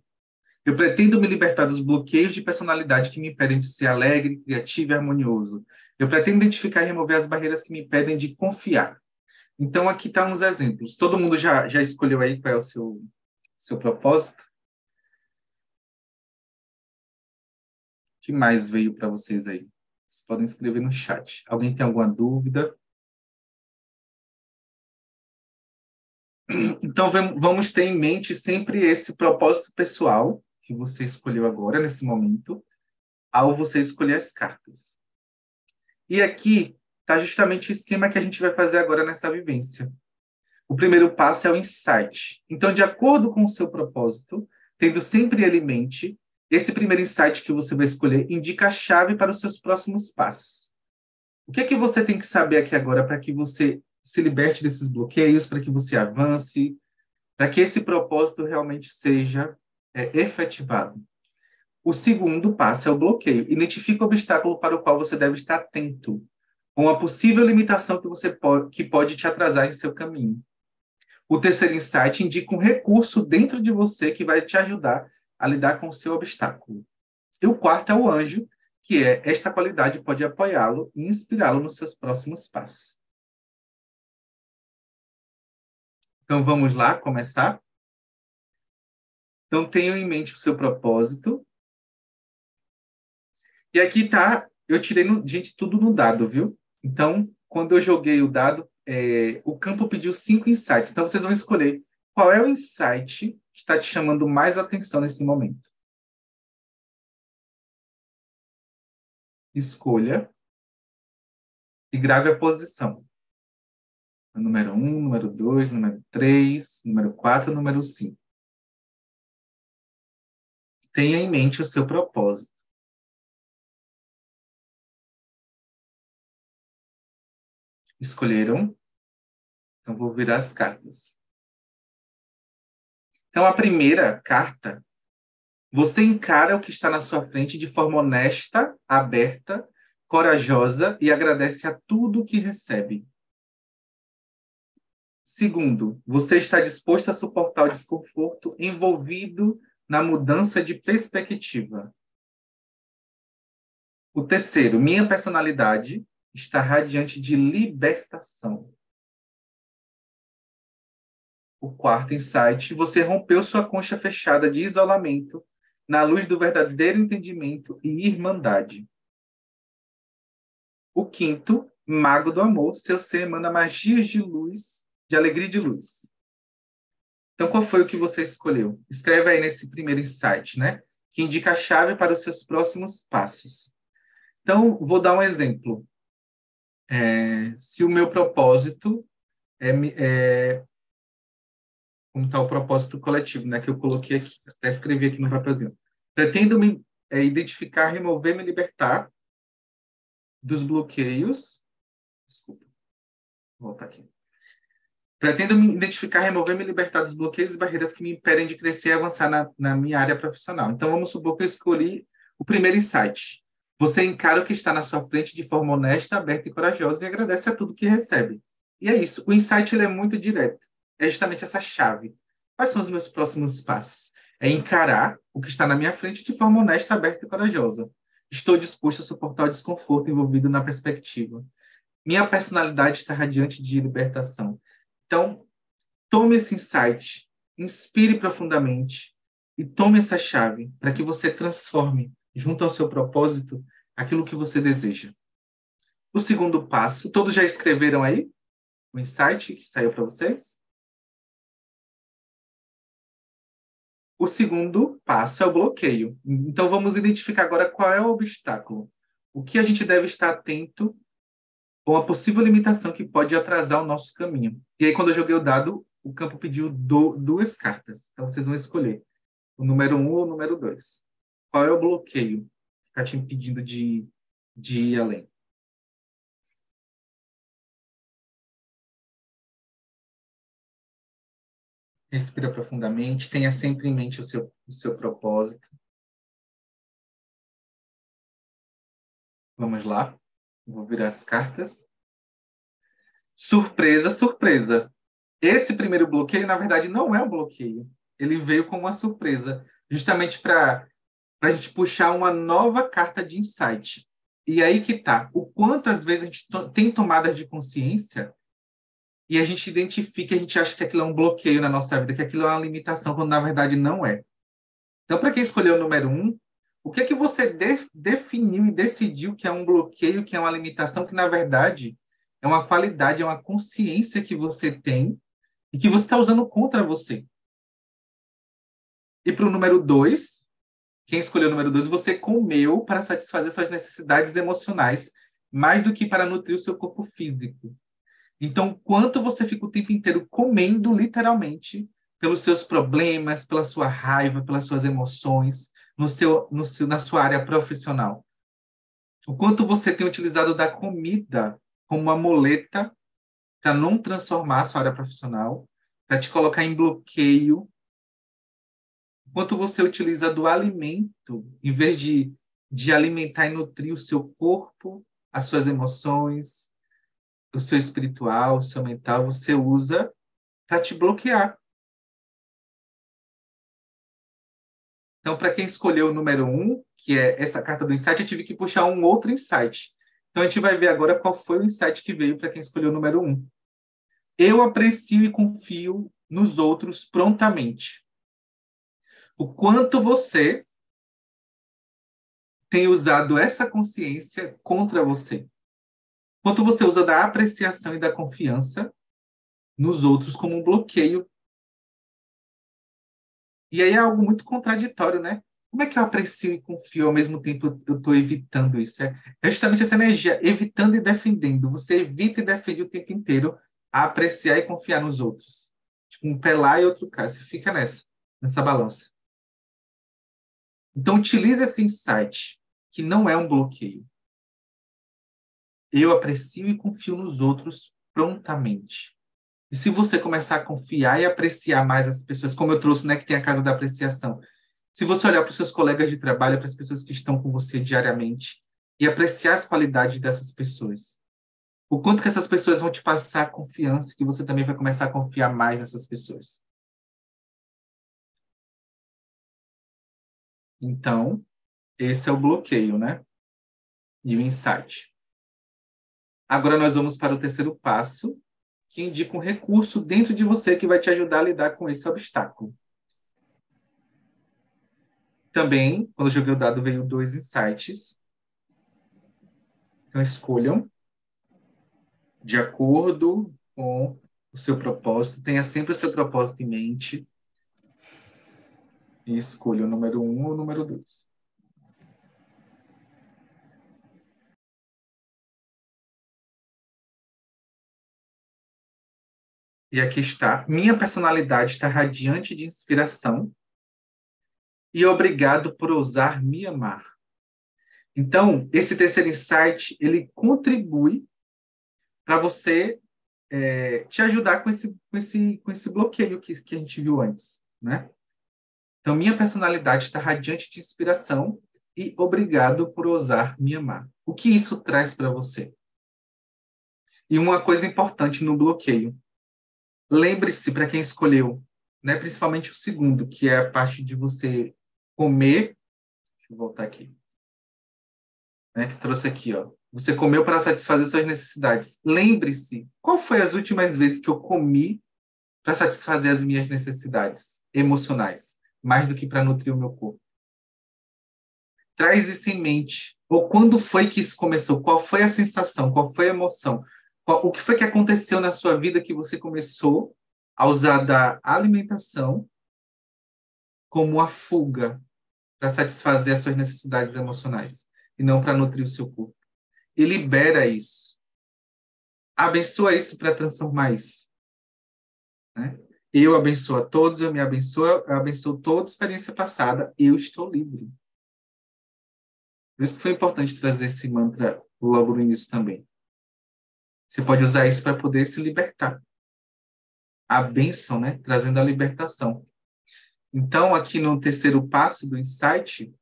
Eu pretendo me libertar dos bloqueios de personalidade que me impedem de ser alegre, criativo e harmonioso. Eu pretendo identificar e remover as barreiras que me impedem de confiar. Então, aqui estão tá uns exemplos. Todo mundo já, já escolheu aí qual é o seu, seu propósito? O que mais veio para vocês aí? Vocês podem escrever no chat. Alguém tem alguma dúvida? Então, vamos ter em mente sempre esse propósito pessoal que você escolheu agora, nesse momento, ao você escolher as cartas. E aqui está justamente o esquema que a gente vai fazer agora nessa vivência. O primeiro passo é o insight. Então, de acordo com o seu propósito, tendo sempre ele em mente, esse primeiro insight que você vai escolher indica a chave para os seus próximos passos. O que é que você tem que saber aqui agora para que você se liberte desses bloqueios, para que você avance, para que esse propósito realmente seja é efetivado. O segundo passo é o bloqueio. Identifique o obstáculo para o qual você deve estar atento, com a possível limitação que você pode, que pode te atrasar em seu caminho. O terceiro insight indica um recurso dentro de você que vai te ajudar a lidar com o seu obstáculo. E o quarto é o anjo, que é esta qualidade pode apoiá-lo e inspirá-lo nos seus próximos passos. Então vamos lá começar? Então, tenham em mente o seu propósito. E aqui tá, eu tirei, no, gente, tudo no dado, viu? Então, quando eu joguei o dado, é, o campo pediu cinco insights. Então, vocês vão escolher qual é o insight que está te chamando mais atenção nesse momento. Escolha e grave a posição. Número 1, um, número 2, número 3, número 4, número 5 tenha em mente o seu propósito. Escolheram? Então, vou virar as cartas. Então, a primeira carta, você encara o que está na sua frente de forma honesta, aberta, corajosa e agradece a tudo que recebe. Segundo, você está disposto a suportar o desconforto envolvido na mudança de perspectiva. O terceiro, minha personalidade está radiante de libertação. O quarto insight, você rompeu sua concha fechada de isolamento na luz do verdadeiro entendimento e irmandade. O quinto, mago do amor, seu ser emana magias de luz, de alegria e de luz. Então, qual foi o que você escolheu? Escreve aí nesse primeiro insight, né? Que indica a chave para os seus próximos passos. Então, vou dar um exemplo. É, se o meu propósito é, é como está o propósito coletivo, né? Que eu coloquei aqui, até escrevi aqui no papelzinho. Pretendo me é, identificar, remover, me libertar dos bloqueios. Desculpa. Vou voltar aqui. Pretendo me identificar, remover, me libertar dos bloqueios e barreiras que me impedem de crescer e avançar na, na minha área profissional. Então, vamos supor que eu escolhi o primeiro insight. Você encara o que está na sua frente de forma honesta, aberta e corajosa e agradece a tudo que recebe. E é isso. O insight ele é muito direto. É justamente essa chave. Quais são os meus próximos passos? É encarar o que está na minha frente de forma honesta, aberta e corajosa. Estou disposto a suportar o desconforto envolvido na perspectiva. Minha personalidade está radiante de libertação. Então, tome esse insight, inspire profundamente e tome essa chave para que você transforme, junto ao seu propósito, aquilo que você deseja. O segundo passo, todos já escreveram aí o insight que saiu para vocês? O segundo passo é o bloqueio. Então vamos identificar agora qual é o obstáculo. O que a gente deve estar atento com a possível limitação que pode atrasar o nosso caminho. E aí, quando eu joguei o dado, o campo pediu do, duas cartas. Então, vocês vão escolher o número um ou o número dois. Qual é o bloqueio que está te impedindo de, de ir além? Respira profundamente, tenha sempre em mente o seu, o seu propósito. Vamos lá. Vou virar as cartas. Surpresa, surpresa. Esse primeiro bloqueio, na verdade, não é um bloqueio. Ele veio como uma surpresa, justamente para a gente puxar uma nova carta de insight. E aí que tá. O quanto às vezes a gente to tem tomadas de consciência e a gente identifica, a gente acha que aquilo é um bloqueio na nossa vida, que aquilo é uma limitação, quando na verdade não é. Então, para quem escolheu o número um, o que é que você de, definiu e decidiu que é um bloqueio, que é uma limitação, que na verdade é uma qualidade, é uma consciência que você tem e que você está usando contra você? E para o número dois, quem escolheu o número dois, você comeu para satisfazer suas necessidades emocionais, mais do que para nutrir o seu corpo físico. Então, quanto você fica o tempo inteiro comendo, literalmente, pelos seus problemas, pela sua raiva, pelas suas emoções, no seu, no seu, na sua área profissional. O quanto você tem utilizado da comida como uma moleta para não transformar a sua área profissional, para te colocar em bloqueio. O quanto você utiliza do alimento, em vez de, de alimentar e nutrir o seu corpo, as suas emoções, o seu espiritual, o seu mental, você usa para te bloquear. Então, para quem escolheu o número um, que é essa carta do insight, eu tive que puxar um outro insight. Então, a gente vai ver agora qual foi o insight que veio para quem escolheu o número um. Eu aprecio e confio nos outros prontamente. O quanto você tem usado essa consciência contra você. Quanto você usa da apreciação e da confiança nos outros como um bloqueio e aí é algo muito contraditório, né? Como é que eu aprecio e confio ao mesmo tempo eu estou evitando isso? É, é justamente essa energia, evitando e defendendo. Você evita e defende o tempo inteiro a apreciar e confiar nos outros. Tipo, um lá e outro cá. Você fica nessa, nessa balança. Então, utilize esse insight, que não é um bloqueio. Eu aprecio e confio nos outros prontamente. E se você começar a confiar e apreciar mais as pessoas, como eu trouxe, né, que tem a casa da apreciação. Se você olhar para os seus colegas de trabalho, para as pessoas que estão com você diariamente e apreciar as qualidades dessas pessoas. O quanto que essas pessoas vão te passar confiança, que você também vai começar a confiar mais nessas pessoas. Então, esse é o bloqueio, né? E o insight. Agora nós vamos para o terceiro passo, que indica um recurso dentro de você que vai te ajudar a lidar com esse obstáculo. Também, quando eu joguei o dado, veio dois insights. Então, escolham de acordo com o seu propósito. Tenha sempre o seu propósito em mente. E escolha o número um ou o número dois. E aqui está. Minha personalidade está radiante de inspiração. E obrigado por ousar me amar. Então, esse terceiro insight, ele contribui para você é, te ajudar com esse, com esse, com esse bloqueio que, que a gente viu antes, né? Então, minha personalidade está radiante de inspiração e obrigado por ousar me amar. O que isso traz para você? E uma coisa importante no bloqueio, Lembre-se, para quem escolheu, né, principalmente o segundo, que é a parte de você comer. Deixa eu voltar aqui. Né, que trouxe aqui, ó. Você comeu para satisfazer suas necessidades. Lembre-se, qual foi as últimas vezes que eu comi para satisfazer as minhas necessidades emocionais? mais do que para nutrir o meu corpo. Traz isso em mente. Ou quando foi que isso começou? Qual foi a sensação? Qual foi a emoção? O que foi que aconteceu na sua vida que você começou a usar da alimentação como a fuga para satisfazer as suas necessidades emocionais e não para nutrir o seu corpo? E libera isso. Abençoa isso para transformar isso. Né? Eu abençoo a todos, eu me abençoo, eu abençoo toda experiência passada, eu estou livre. Por isso que foi importante trazer esse mantra logo no início também. Você pode usar isso para poder se libertar. A bênção, né? Trazendo a libertação. Então, aqui no terceiro passo do insight,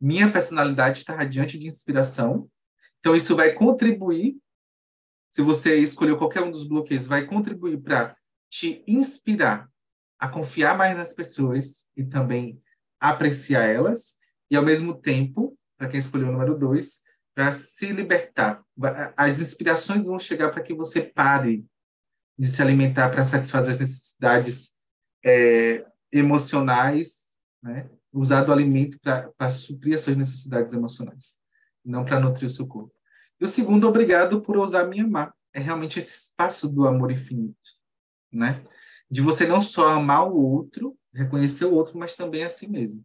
minha personalidade está radiante de inspiração. Então, isso vai contribuir, se você escolheu qualquer um dos bloqueios, vai contribuir para te inspirar a confiar mais nas pessoas e também apreciar elas, e ao mesmo tempo para quem escolheu o número dois, para se libertar. As inspirações vão chegar para que você pare de se alimentar para satisfazer as necessidades é, emocionais, né? usar do alimento para suprir as suas necessidades emocionais, não para nutrir o seu corpo. E o segundo, obrigado por ousar me amar. É realmente esse espaço do amor infinito, né? De você não só amar o outro, reconhecer o outro, mas também a si mesmo.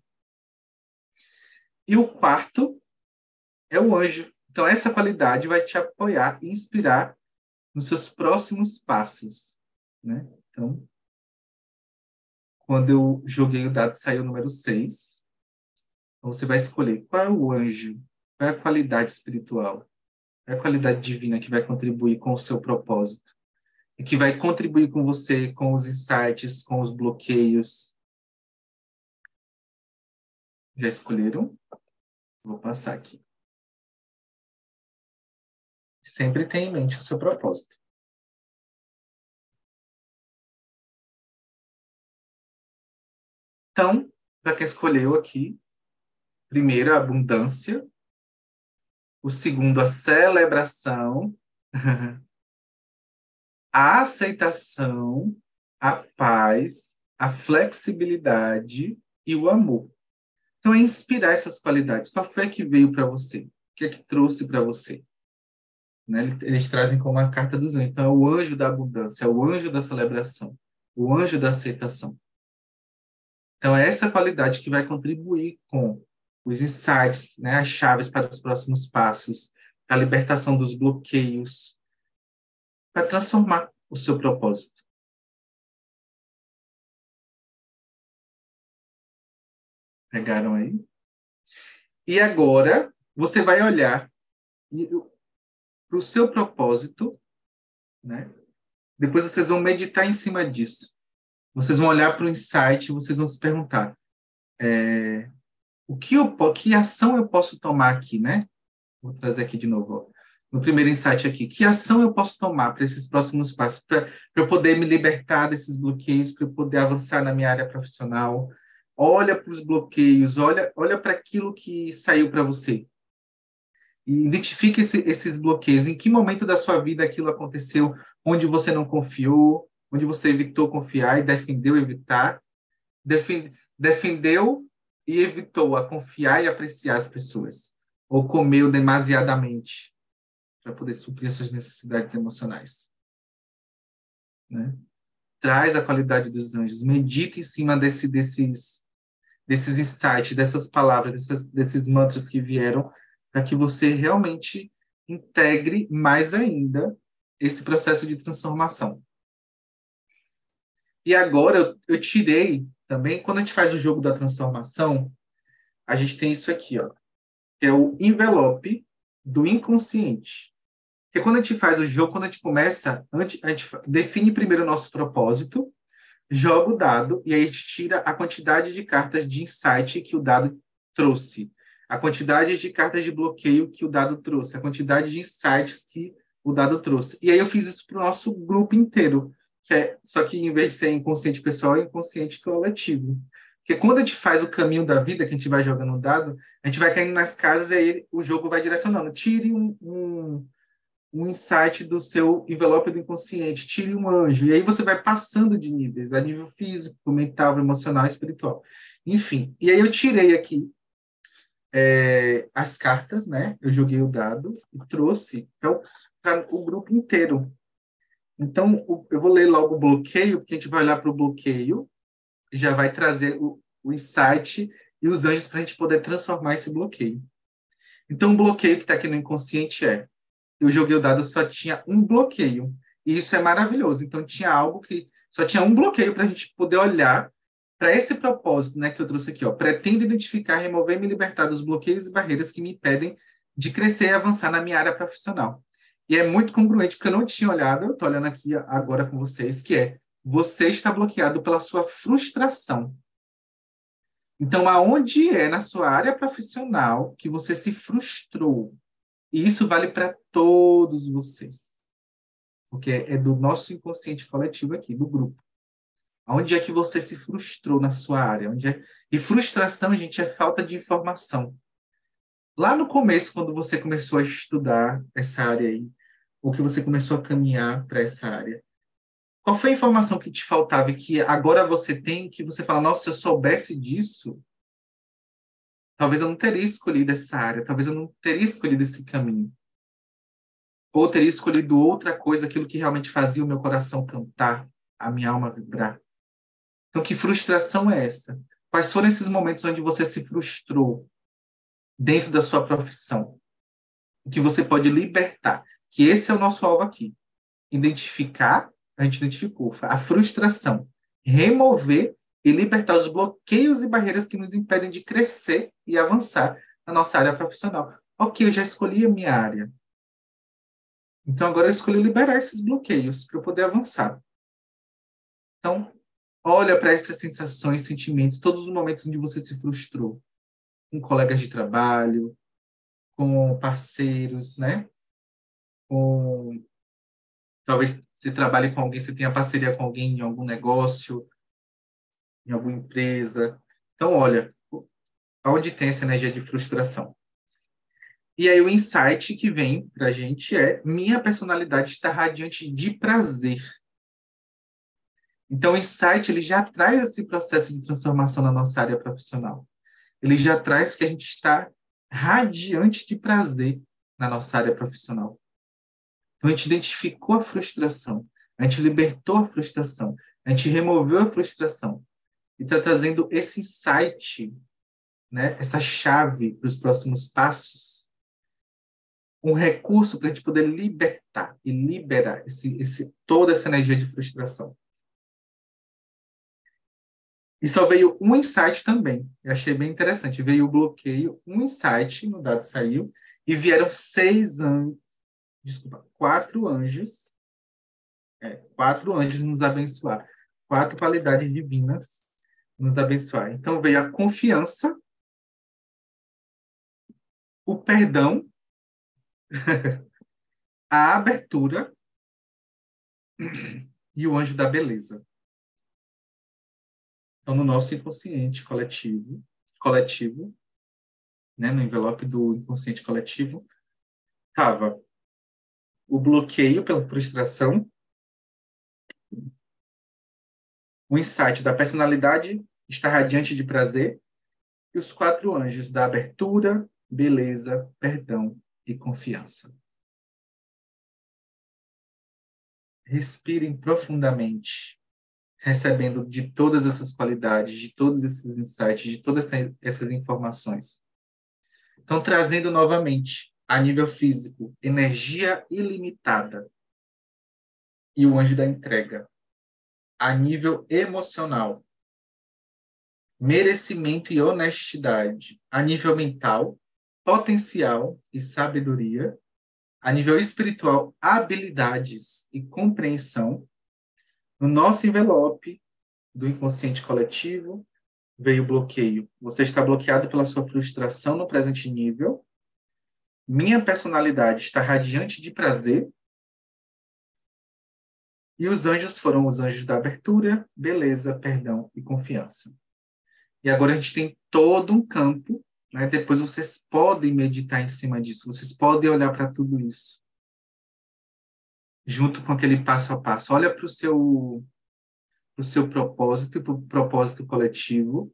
E o quarto é o anjo. Então, essa qualidade vai te apoiar e inspirar nos seus próximos passos. Né? Então, quando eu joguei o dado, saiu o número 6. Então, você vai escolher qual é o anjo, qual é a qualidade espiritual, qual é a qualidade divina que vai contribuir com o seu propósito, e que vai contribuir com você, com os insights, com os bloqueios. Já escolheram? Vou passar aqui. Sempre tenha em mente o seu propósito. Então, para quem escolheu aqui, primeiro a abundância, o segundo a celebração, a aceitação, a paz, a flexibilidade e o amor. Então, é inspirar essas qualidades. Qual foi que veio para você? O que é que trouxe para você? Né? Eles trazem como a carta dos anjos. Então, é o anjo da abundância, é o anjo da celebração, o anjo da aceitação. Então, é essa qualidade que vai contribuir com os insights, né? as chaves para os próximos passos, a libertação dos bloqueios, para transformar o seu propósito. Pegaram aí? E agora você vai olhar para o seu propósito, né? Depois vocês vão meditar em cima disso. Vocês vão olhar para o insight, vocês vão se perguntar: é, o que eu que ação eu posso tomar aqui, né? Vou trazer aqui de novo. Ó. No primeiro insight aqui, que ação eu posso tomar para esses próximos passos, para eu poder me libertar desses bloqueios, para eu poder avançar na minha área profissional, olha para os bloqueios, olha, olha para aquilo que saiu para você. Identifique esse, esses bloqueios. Em que momento da sua vida aquilo aconteceu, onde você não confiou, onde você evitou confiar e defendeu evitar, defend, defendeu e evitou a confiar e apreciar as pessoas, ou comeu demasiadamente para poder suprir as suas necessidades emocionais. Né? Traz a qualidade dos anjos, medita em cima desse, desses desses insights, dessas palavras, dessas, desses mantras que vieram, para que você realmente integre mais ainda esse processo de transformação. E agora eu, tirei também, quando a gente faz o jogo da transformação, a gente tem isso aqui, ó, que é o envelope do inconsciente. Porque quando a gente faz o jogo, quando a gente começa, a gente define primeiro o nosso propósito, joga o dado e aí a gente tira a quantidade de cartas de insight que o dado trouxe, a quantidade de cartas de bloqueio que o dado trouxe, a quantidade de insights que o dado trouxe. E aí eu fiz isso para o nosso grupo inteiro, que é, só que em vez de ser inconsciente pessoal, é inconsciente coletivo. Porque quando a gente faz o caminho da vida, que a gente vai jogando o dado, a gente vai caindo nas casas e aí o jogo vai direcionando. Tire um, um, um insight do seu envelope do inconsciente, tire um anjo, e aí você vai passando de níveis, a nível físico, mental, emocional, espiritual. Enfim, e aí eu tirei aqui é, as cartas, né? Eu joguei o dado e trouxe para o grupo inteiro. Então, o, eu vou ler logo o bloqueio, porque a gente vai olhar para o bloqueio, já vai trazer o, o insight e os anjos para a gente poder transformar esse bloqueio. Então, o bloqueio que está aqui no inconsciente é: eu joguei o dado, só tinha um bloqueio. E isso é maravilhoso. Então, tinha algo que só tinha um bloqueio para a gente poder olhar para esse propósito né, que eu trouxe aqui. Ó. Pretendo identificar, remover e me libertar dos bloqueios e barreiras que me impedem de crescer e avançar na minha área profissional. E é muito congruente, porque eu não tinha olhado, eu estou olhando aqui agora com vocês, que é você está bloqueado pela sua frustração. Então, aonde é na sua área profissional que você se frustrou? E isso vale para todos vocês. Porque é do nosso inconsciente coletivo aqui, do grupo. Onde é que você se frustrou na sua área? Onde é... E frustração, gente, é falta de informação. Lá no começo, quando você começou a estudar essa área aí, ou que você começou a caminhar para essa área, qual foi a informação que te faltava e que agora você tem, que você fala, nossa, se eu soubesse disso, talvez eu não teria escolhido essa área, talvez eu não teria escolhido esse caminho. Ou teria escolhido outra coisa, aquilo que realmente fazia o meu coração cantar, a minha alma vibrar. Então, que frustração é essa? Quais foram esses momentos onde você se frustrou dentro da sua profissão? Que você pode libertar. Que esse é o nosso alvo aqui. Identificar, a gente identificou, a frustração. Remover e libertar os bloqueios e barreiras que nos impedem de crescer e avançar na nossa área profissional. Ok, eu já escolhi a minha área. Então agora eu escolhi liberar esses bloqueios para eu poder avançar. Então, olha para essas sensações, sentimentos, todos os momentos onde você se frustrou, com colegas de trabalho, com parceiros, né? Com talvez você trabalhe com alguém, você tenha parceria com alguém em algum negócio, em alguma empresa. Então, olha, onde tem essa energia de frustração? E aí o insight que vem para a gente é minha personalidade está radiante de prazer. Então, o insight ele já traz esse processo de transformação na nossa área profissional. Ele já traz que a gente está radiante de prazer na nossa área profissional. Então, a gente identificou a frustração, a gente libertou a frustração, a gente removeu a frustração e está trazendo esse insight, né, essa chave para os próximos passos, um recurso para a gente poder libertar e liberar esse, esse, toda essa energia de frustração. E só veio um insight também. Eu achei bem interessante. Veio o bloqueio, um insight no dado saiu, e vieram seis anjos, desculpa, quatro anjos, é, quatro anjos nos abençoar, quatro qualidades divinas nos abençoar. Então veio a confiança, o perdão, a abertura e o anjo da beleza. Então, no nosso inconsciente coletivo, coletivo, né, no envelope do inconsciente coletivo, estava o bloqueio pela frustração, o insight da personalidade está radiante de prazer e os quatro anjos da abertura, beleza, perdão e confiança. Respirem profundamente recebendo de todas essas qualidades, de todos esses insights, de todas essas informações. Então, trazendo novamente, a nível físico, energia ilimitada e o anjo da entrega. A nível emocional, merecimento e honestidade. A nível mental, potencial e sabedoria. A nível espiritual, habilidades e compreensão no nosso envelope do inconsciente coletivo veio o bloqueio. Você está bloqueado pela sua frustração no presente nível. Minha personalidade está radiante de prazer. E os anjos foram os anjos da abertura, beleza, perdão e confiança. E agora a gente tem todo um campo. Né? Depois vocês podem meditar em cima disso, vocês podem olhar para tudo isso. Junto com aquele passo a passo. Olha para o seu, pro seu propósito, para o propósito coletivo,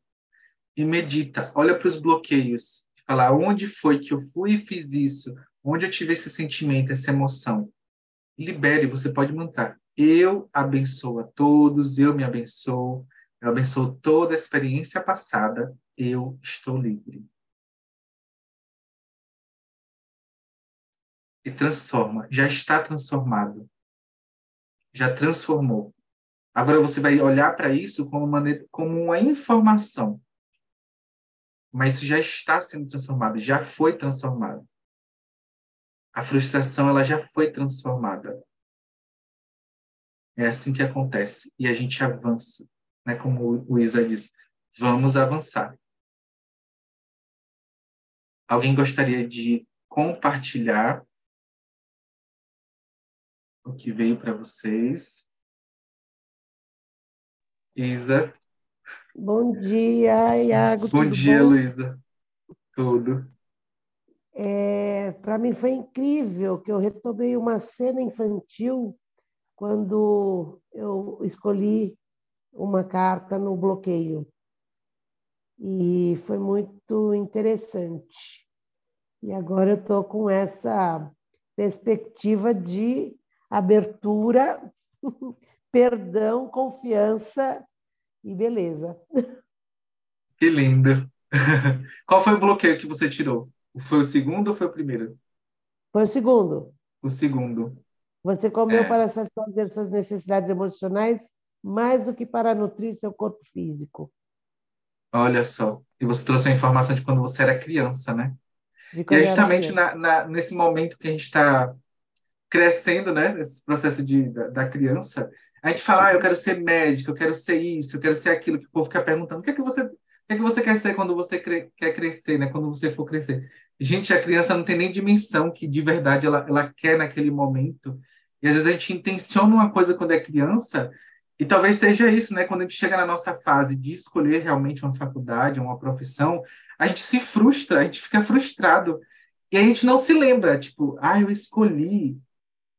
e medita. Olha para os bloqueios. Falar onde foi que eu fui e fiz isso, onde eu tive esse sentimento, essa emoção. Libere, você pode manter. Eu abençoo a todos, eu me abençoo, eu abençoo toda a experiência passada, eu estou livre. E transforma, já está transformado. Já transformou. Agora você vai olhar para isso como como uma informação. Mas isso já está sendo transformado, já foi transformado. A frustração ela já foi transformada. É assim que acontece e a gente avança, né? Como o Isa diz, vamos avançar. Alguém gostaria de compartilhar o que veio para vocês? Isa. Bom dia, Iago. Bom dia, bom? Luísa. Tudo. É, Para mim foi incrível que eu retomei uma cena infantil quando eu escolhi uma carta no bloqueio. E foi muito interessante. E agora eu estou com essa perspectiva de abertura, perdão, confiança e beleza. Que lindo! Qual foi o bloqueio que você tirou? Foi o segundo ou foi o primeiro? Foi o segundo. O segundo. Você comeu é. para satisfazer suas necessidades emocionais mais do que para nutrir seu corpo físico. Olha só. E você trouxe a informação de quando você era criança, né? E é justamente na, na, nesse momento que a gente está crescendo, né? Nesse processo de, da, da, criança, a gente fala, ah, eu quero ser médico, eu quero ser isso, eu quero ser aquilo, que o povo fica perguntando, o que é que você o que, é que você quer ser quando você cre quer crescer, né? Quando você for crescer. Gente, a criança não tem nem dimensão que de verdade ela, ela quer naquele momento. E às vezes a gente intenciona uma coisa quando é criança, e talvez seja isso, né? Quando a gente chega na nossa fase de escolher realmente uma faculdade, uma profissão, a gente se frustra, a gente fica frustrado. E a gente não se lembra, tipo, ah, eu escolhi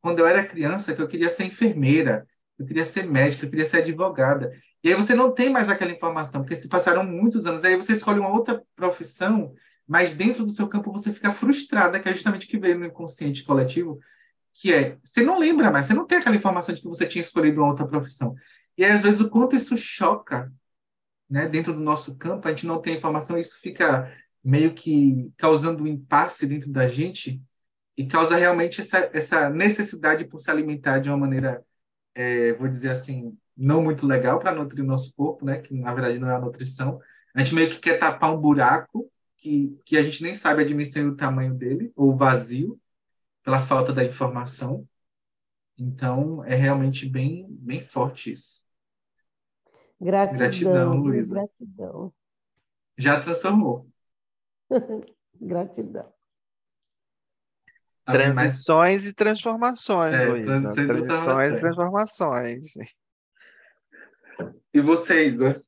quando eu era criança que eu queria ser enfermeira, eu queria ser médica, eu queria ser advogada. E aí você não tem mais aquela informação, porque se passaram muitos anos, aí você escolhe uma outra profissão, mas dentro do seu campo você fica frustrada, que é justamente o que veio no inconsciente coletivo, que é, você não lembra mais, você não tem aquela informação de que você tinha escolhido uma outra profissão. E aí, às vezes, o quanto isso choca, né, dentro do nosso campo, a gente não tem informação, isso fica meio que causando um impasse dentro da gente e causa realmente essa, essa necessidade por se alimentar de uma maneira, é, vou dizer assim, não muito legal para nutrir o nosso corpo, né? Que na verdade não é a nutrição. A gente meio que quer tapar um buraco que, que a gente nem sabe a dimensão e o tamanho dele, ou vazio, pela falta da informação. Então, é realmente bem, bem forte isso. Gratidão, gratidão Luísa. Gratidão. Já transformou. gratidão. Transições e transformações, é, Luísa. Transições e transformações. E vocês, né?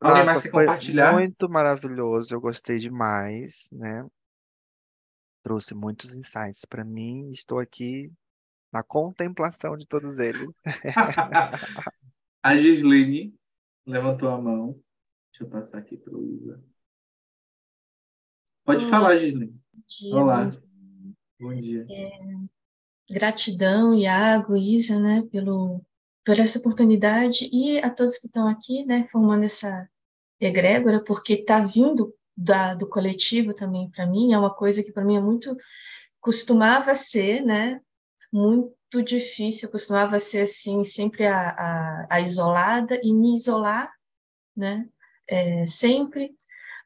Alguém Nossa, mais quer compartilhar? Muito maravilhoso, eu gostei demais, né? Trouxe muitos insights para mim, estou aqui na contemplação de todos eles. a Gislene levantou a mão. Deixa eu passar aqui para o Luísa. Pode Olá. falar, Gislene. Olá. Bom dia. É, gratidão, Iago, Isa, né, pelo por essa oportunidade e a todos que estão aqui, né, formando essa egrégora, porque está vindo da, do coletivo também para mim, é uma coisa que para mim é muito costumava ser, né, muito difícil, costumava ser assim sempre a, a, a isolada e me isolar, né, é, sempre.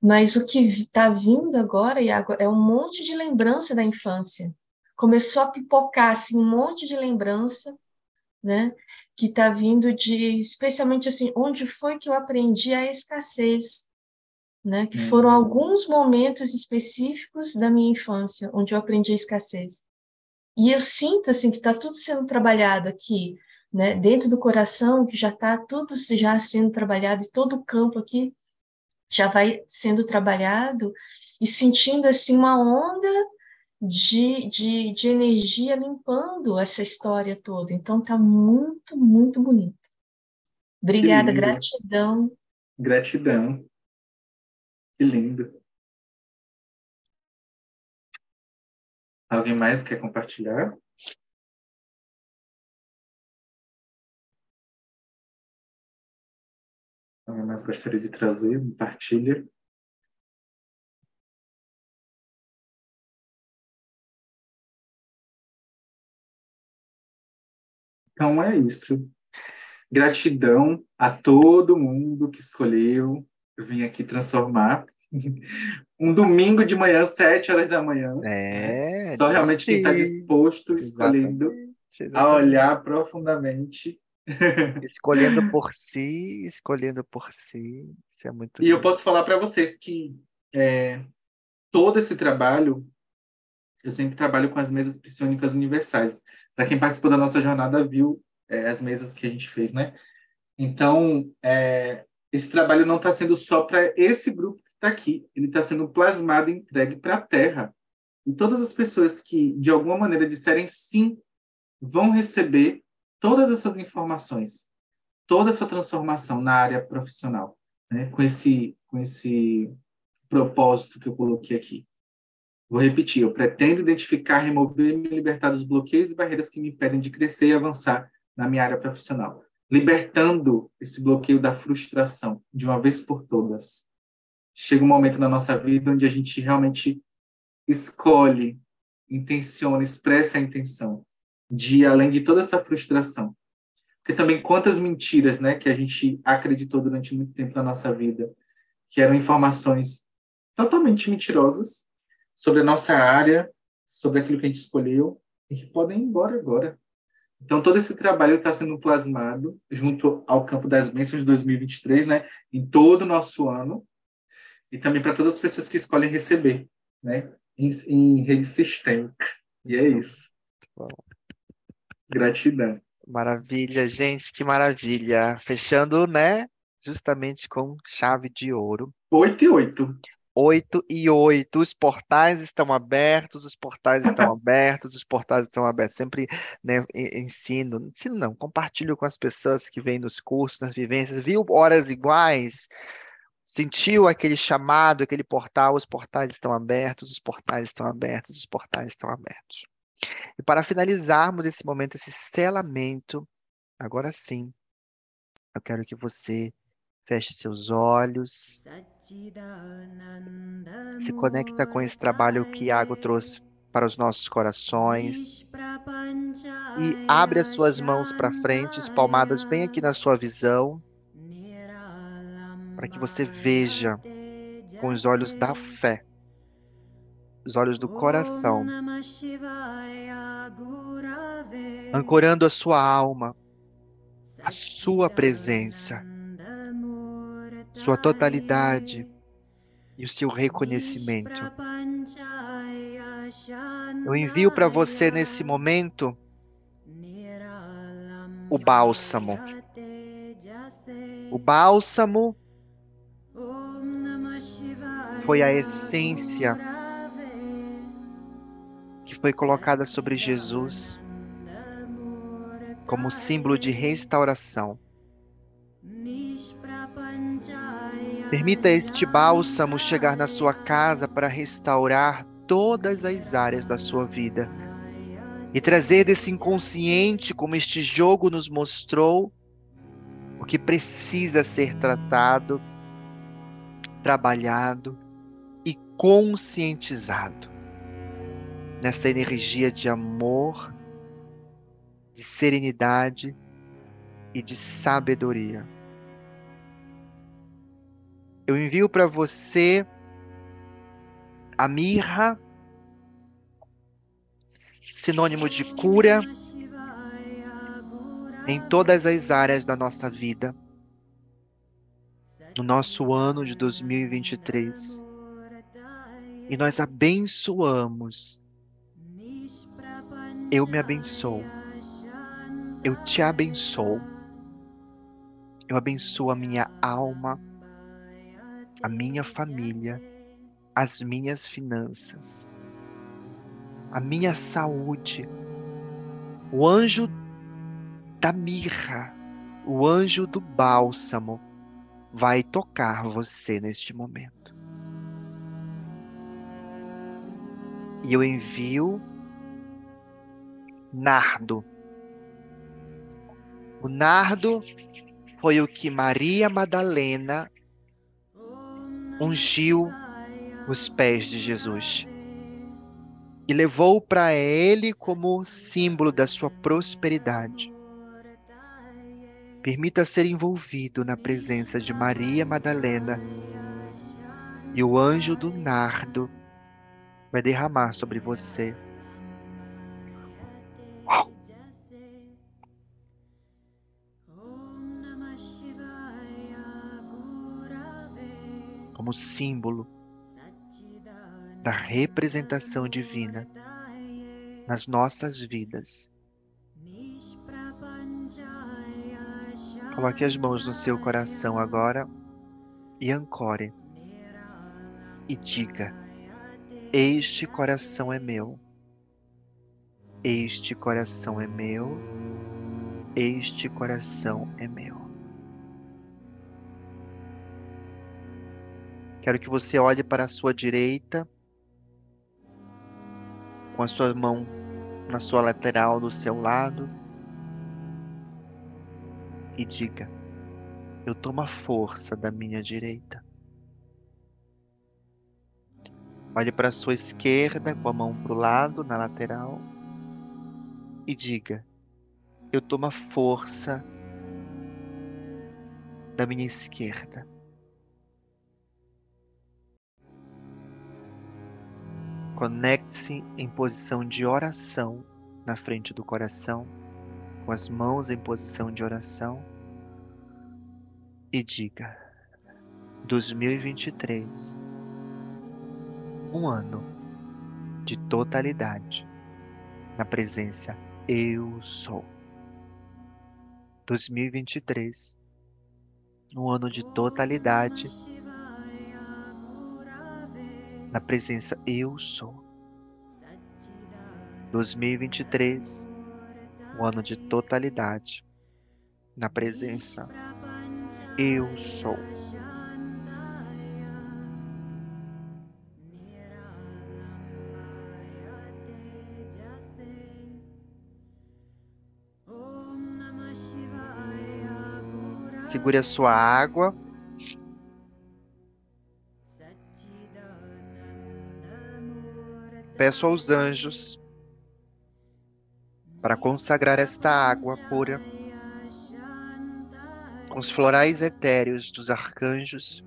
Mas o que está vindo agora, Iago, é um monte de lembrança da infância. Começou a pipocar assim, um monte de lembrança, né? que está vindo de, especialmente assim, onde foi que eu aprendi a escassez, né? Que foram uhum. alguns momentos específicos da minha infância onde eu aprendi a escassez. E eu sinto assim que está tudo sendo trabalhado aqui, né? Dentro do coração, que já está tudo já sendo trabalhado e todo o campo aqui já vai sendo trabalhado e sentindo assim uma onda de, de, de energia limpando essa história toda. Então tá muito, muito bonito. Obrigada, gratidão. Gratidão. Que lindo. Alguém mais quer compartilhar? Alguém mais gostaria de trazer? Compartilha. Então é isso. Gratidão a todo mundo que escolheu vir aqui transformar. Um domingo de manhã, sete horas da manhã. É. Só realmente quem está disposto, escolhendo, a olhar profundamente. Escolhendo por si, escolhendo por si. Isso é muito. E eu posso falar para vocês que é, todo esse trabalho, eu sempre trabalho com as mesas psionidas universais. Para quem participou da nossa jornada viu é, as mesas que a gente fez, né? Então, é, esse trabalho não está sendo só para esse grupo que está aqui, ele está sendo plasmado e entregue para a Terra. E todas as pessoas que, de alguma maneira, disserem sim, vão receber todas essas informações, toda essa transformação na área profissional, né? com, esse, com esse propósito que eu coloquei aqui. Vou repetir, eu pretendo identificar, remover e me libertar dos bloqueios e barreiras que me impedem de crescer e avançar na minha área profissional, libertando esse bloqueio da frustração de uma vez por todas. Chega um momento na nossa vida onde a gente realmente escolhe, intenciona, expressa a intenção de além de toda essa frustração. Porque também quantas mentiras, né, que a gente acreditou durante muito tempo na nossa vida, que eram informações totalmente mentirosas sobre a nossa área, sobre aquilo que a gente escolheu, e que podem ir embora agora. Então, todo esse trabalho está sendo plasmado junto ao Campo das Bênçãos de 2023, né, em todo o nosso ano, e também para todas as pessoas que escolhem receber, né, em, em rede sistêmica. E é isso. Gratidão. Maravilha, gente, que maravilha. Fechando, né, justamente com chave de ouro. Oito e oito. 8 e 8. Os portais estão abertos, os portais estão abertos, os portais estão abertos. Sempre né, ensino, ensino não, compartilho com as pessoas que vêm nos cursos, nas vivências. Viu horas iguais? Sentiu aquele chamado, aquele portal? Os portais estão abertos, os portais estão abertos, os portais estão abertos. E para finalizarmos esse momento, esse selamento, agora sim, eu quero que você Feche seus olhos. Se conecta com esse trabalho que Iago trouxe para os nossos corações. E abre as suas mãos para frente, espalmadas bem aqui na sua visão, para que você veja com os olhos da fé, os olhos do coração, ancorando a sua alma, a sua presença sua totalidade e o seu reconhecimento. Eu envio para você nesse momento o bálsamo. O bálsamo foi a essência foi colocada sobre Jesus como símbolo de restauração. Permita este bálsamo chegar na sua casa para restaurar todas as áreas da sua vida e trazer desse inconsciente, como este jogo nos mostrou, o que precisa ser tratado, trabalhado e conscientizado nessa energia de amor, de serenidade e de sabedoria. Eu envio para você a mirra, sinônimo de cura em todas as áreas da nossa vida. No nosso ano de 2023. E nós abençoamos. Eu me abençoo. Eu te abençoo. Eu abençoo a minha alma a minha família, as minhas finanças. a minha saúde. O anjo da mirra, o anjo do bálsamo vai tocar você neste momento. E eu envio nardo. O nardo foi o que Maria Madalena ungiu os pés de Jesus e levou para ele como símbolo da sua prosperidade. Permita ser envolvido na presença de Maria Madalena e o anjo do nardo vai derramar sobre você. Como símbolo da representação divina nas nossas vidas. Coloque as mãos no seu coração agora e ancore. E diga: Este coração é meu. Este coração é meu. Este coração é meu. Quero que você olhe para a sua direita com a sua mão na sua lateral do seu lado e diga: Eu tomo a força da minha direita. Olhe para a sua esquerda com a mão para o lado, na lateral, e diga: Eu tomo a força da minha esquerda. Conecte-se em posição de oração na frente do coração, com as mãos em posição de oração e diga: 2023, um ano de totalidade na presença Eu Sou. 2023, um ano de totalidade na presença Eu Sou. 2023, um ano de totalidade, na presença Eu Sou. Segure a sua água Peço aos anjos para consagrar esta água pura com os florais etéreos dos arcanjos,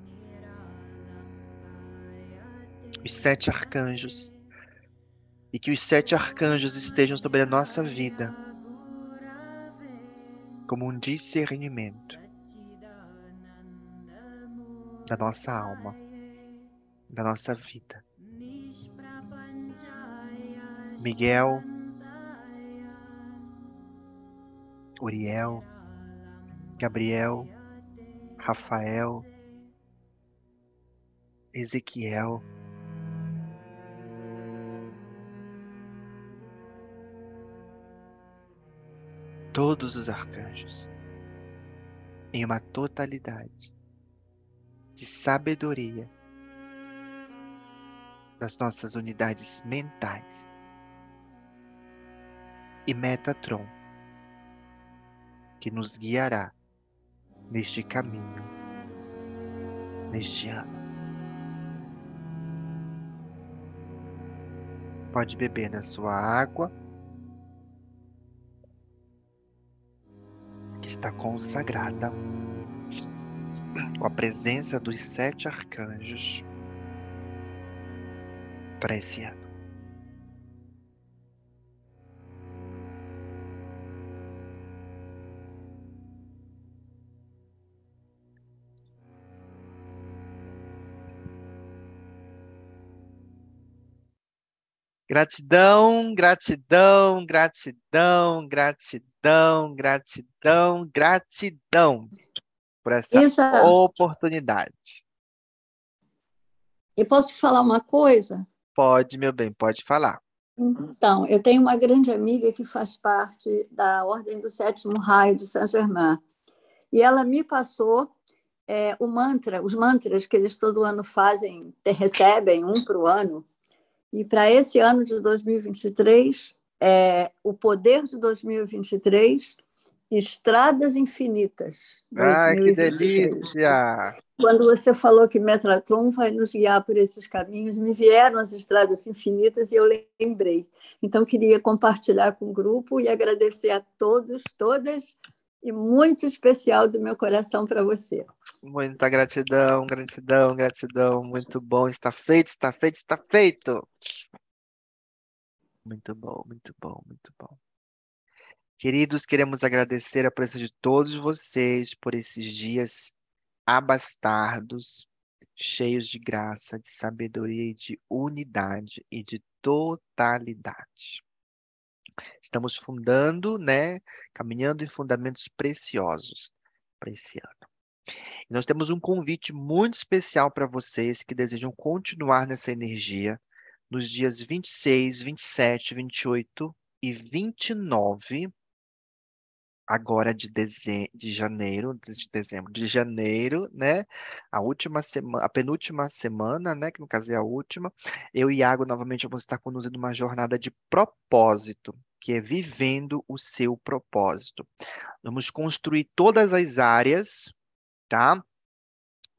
os sete arcanjos, e que os sete arcanjos estejam sobre a nossa vida como um discernimento da nossa alma, da nossa vida. Miguel, Uriel, Gabriel, Rafael, Ezequiel, todos os arcanjos, em uma totalidade de sabedoria das nossas unidades mentais e Metatron, que nos guiará neste caminho, neste ano. Pode beber da sua água, que está consagrada com a presença dos sete arcanjos para esse ano. Gratidão, gratidão, gratidão, gratidão, gratidão, gratidão por essa Isa, oportunidade. E posso te falar uma coisa? Pode, meu bem, pode falar. Então, eu tenho uma grande amiga que faz parte da Ordem do Sétimo Raio de Saint-Germain. E ela me passou é, o mantra, os mantras que eles todo ano fazem, recebem um para o ano. E para esse ano de 2023, é, o poder de 2023, Estradas Infinitas. 2023. Ai, que delícia! Quando você falou que Metratron vai nos guiar por esses caminhos, me vieram as estradas infinitas e eu lembrei. Então, queria compartilhar com o grupo e agradecer a todos, todas, e muito especial do meu coração para você. Muita gratidão, gratidão, gratidão. Muito bom. Está feito, está feito, está feito. Muito bom, muito bom, muito bom. Queridos, queremos agradecer a presença de todos vocês por esses dias abastardos, cheios de graça, de sabedoria e de unidade e de totalidade. Estamos fundando, né, caminhando em fundamentos preciosos para esse ano. E nós temos um convite muito especial para vocês que desejam continuar nessa energia nos dias 26, 27, 28 e 29 agora de, deze... de janeiro, de dezembro, de janeiro, né? A última semana, a penúltima semana, né? Que no caso é a última. Eu e Iago novamente vamos estar conduzindo uma jornada de propósito, que é vivendo o seu propósito. Vamos construir todas as áreas, tá?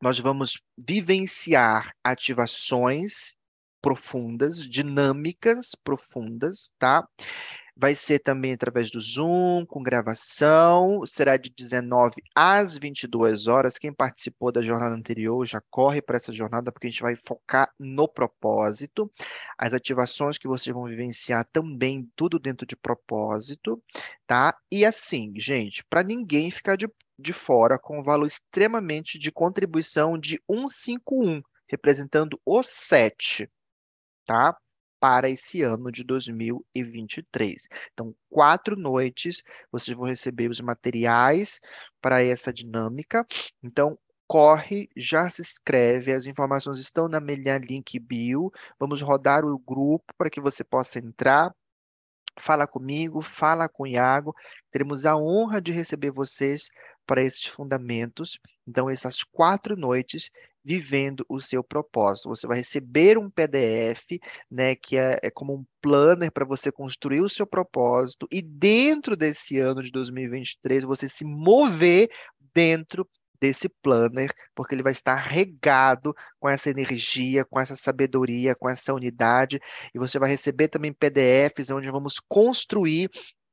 Nós vamos vivenciar ativações profundas, dinâmicas profundas, tá? Vai ser também através do Zoom, com gravação. Será de 19 às 22 horas. Quem participou da jornada anterior já corre para essa jornada, porque a gente vai focar no propósito. As ativações que vocês vão vivenciar também, tudo dentro de propósito, tá? E assim, gente, para ninguém ficar de, de fora com um valor extremamente de contribuição de 151, representando o 7, tá? Para esse ano de 2023. Então, quatro noites, vocês vão receber os materiais para essa dinâmica. Então, corre, já se inscreve, as informações estão na minha link bio. Vamos rodar o grupo para que você possa entrar. Fala comigo, fala com o Iago. Teremos a honra de receber vocês para esses fundamentos. Então, essas quatro noites vivendo o seu propósito. Você vai receber um PDF, né, que é, é como um planner para você construir o seu propósito e dentro desse ano de 2023 você se mover dentro desse planner, porque ele vai estar regado com essa energia, com essa sabedoria, com essa unidade, e você vai receber também PDFs onde vamos construir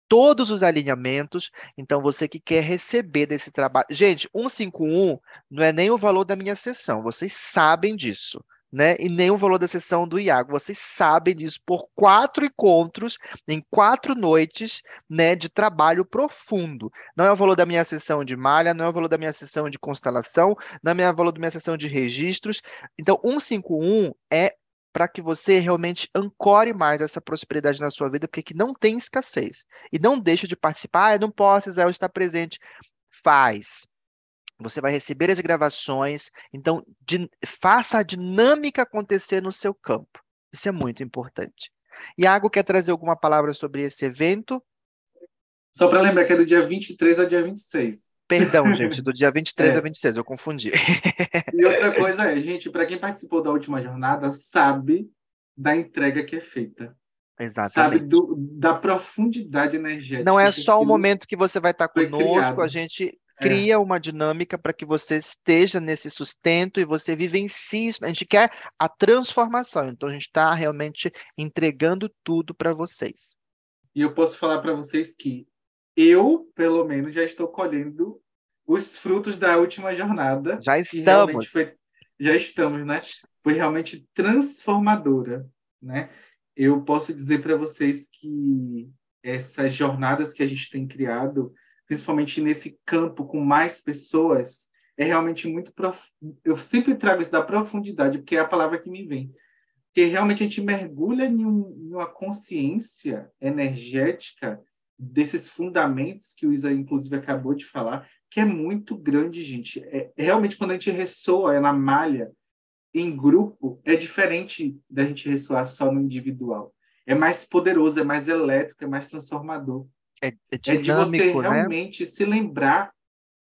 todos os alinhamentos. Então, você que quer receber desse trabalho. Gente, 151 não é nem o valor da minha sessão, vocês sabem disso. Né? E nem o valor da sessão do Iago. Vocês sabem disso por quatro encontros em quatro noites, né, de trabalho profundo. Não é o valor da minha sessão de malha, não é o valor da minha sessão de constelação, não é o valor da minha sessão de registros. Então, 151 é para que você realmente ancore mais essa prosperidade na sua vida, porque que não tem escassez. E não deixe de participar, ah, eu não posso, Israel estar presente. Faz. Você vai receber as gravações, então de, faça a dinâmica acontecer no seu campo. Isso é muito importante. Iago quer trazer alguma palavra sobre esse evento? Só para lembrar que é do dia 23 ao dia 26. Perdão, gente, do dia 23 é. a 26, eu confundi. E outra coisa é, gente, para quem participou da última jornada, sabe da entrega que é feita. Exatamente. Sabe do, da profundidade energética. Não é só o momento que você vai estar conosco, a gente cria é. uma dinâmica para que você esteja nesse sustento e você vivencie isso. A gente quer a transformação, então a gente está realmente entregando tudo para vocês. E eu posso falar para vocês que eu, pelo menos, já estou colhendo os frutos da última jornada. Já estamos. Foi, já estamos, né? Foi realmente transformadora, né? Eu posso dizer para vocês que essas jornadas que a gente tem criado, principalmente nesse campo com mais pessoas, é realmente muito prof... eu sempre trago isso da profundidade, porque é a palavra que me vem. Porque realmente a gente mergulha em, um, uma consciência energética desses fundamentos que o Isa, inclusive, acabou de falar, que é muito grande, gente. É, realmente, quando a gente ressoa é na malha, em grupo, é diferente da gente ressoar só no individual. é mais poderoso, é mais elétrico, é mais transformador. É, é, dinâmico, é de você né? realmente se lembrar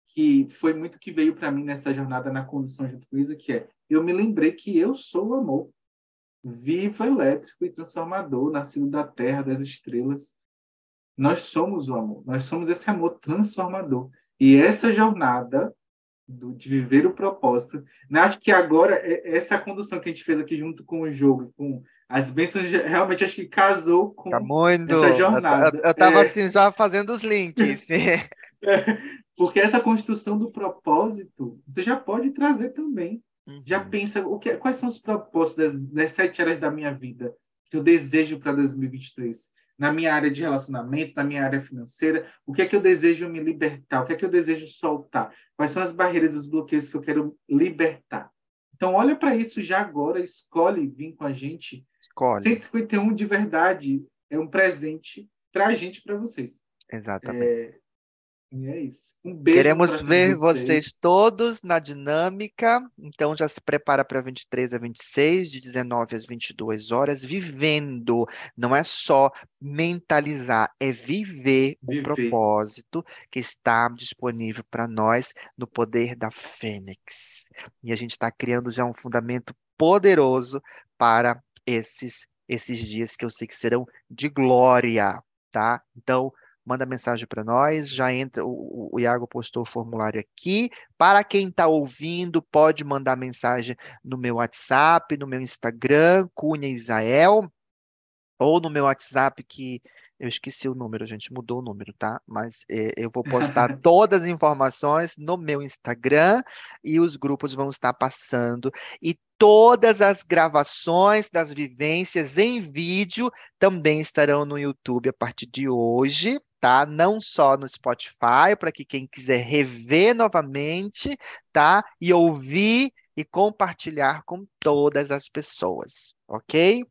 que foi muito que veio para mim nessa jornada na condução junto com Isa, que é eu me lembrei que eu sou o amor, vivo, elétrico e transformador, nascido da terra, das estrelas. Nós somos o amor, nós somos esse amor transformador. E essa jornada do, de viver o propósito, né? acho que agora é, essa condução que a gente fez aqui junto com o jogo, com as bênçãos, realmente acho que casou com tá essa jornada. Eu, estava é... assim já fazendo os links. é, porque essa construção do propósito você já pode trazer também. Uhum. Já pensa o que, quais são os propósitos das, das sete áreas da minha vida que eu desejo para 2023? na minha área de relacionamento, na minha área financeira, o que é que eu desejo me libertar, o que é que eu desejo soltar, quais são as barreiras, os bloqueios que eu quero libertar. Então, olha para isso já agora, escolhe vir com a gente. Escolhe. 151 de verdade é um presente para a gente, para vocês. Exatamente. É, e é isso. Um beijo. Queremos ver vocês. vocês. todos na dinâmica. Então já se prepara para 23 a 26, de 19 às 22 horas, vivendo. Não é só mentalizar, é viver, viver. o propósito que está disponível para nós no poder da Fênix. E a gente está criando já um fundamento poderoso para esses esses dias que eu sei que serão de glória, tá? Então, manda mensagem para nós, já entra, o, o, Iago postou o formulário aqui. Para quem está ouvindo, pode mandar mensagem no meu WhatsApp, no meu Instagram, Cunha Isael, ou no meu WhatsApp que eu esqueci o número, gente, mudou o número, tá? Mas é, eu vou postar todas as informações no meu Instagram e os grupos vão estar passando. E todas as gravações das vivências em vídeo também estarão no YouTube a partir de hoje, tá? Não só no Spotify, para que quem quiser rever novamente, tá? E ouvir e compartilhar com todas as pessoas, ok?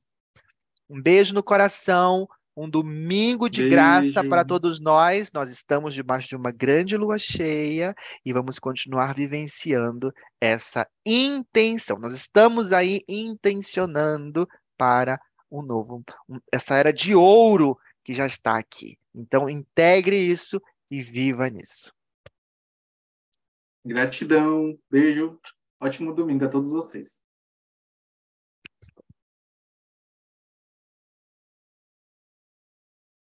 Um beijo no coração. Um domingo de Beijo. graça para todos nós. Nós estamos debaixo de uma grande lua cheia e vamos continuar vivenciando essa intenção. Nós estamos aí intencionando para um novo, um, essa era de ouro que já está aqui. Então, integre isso e viva nisso. Gratidão, beijo, ótimo domingo a todos vocês.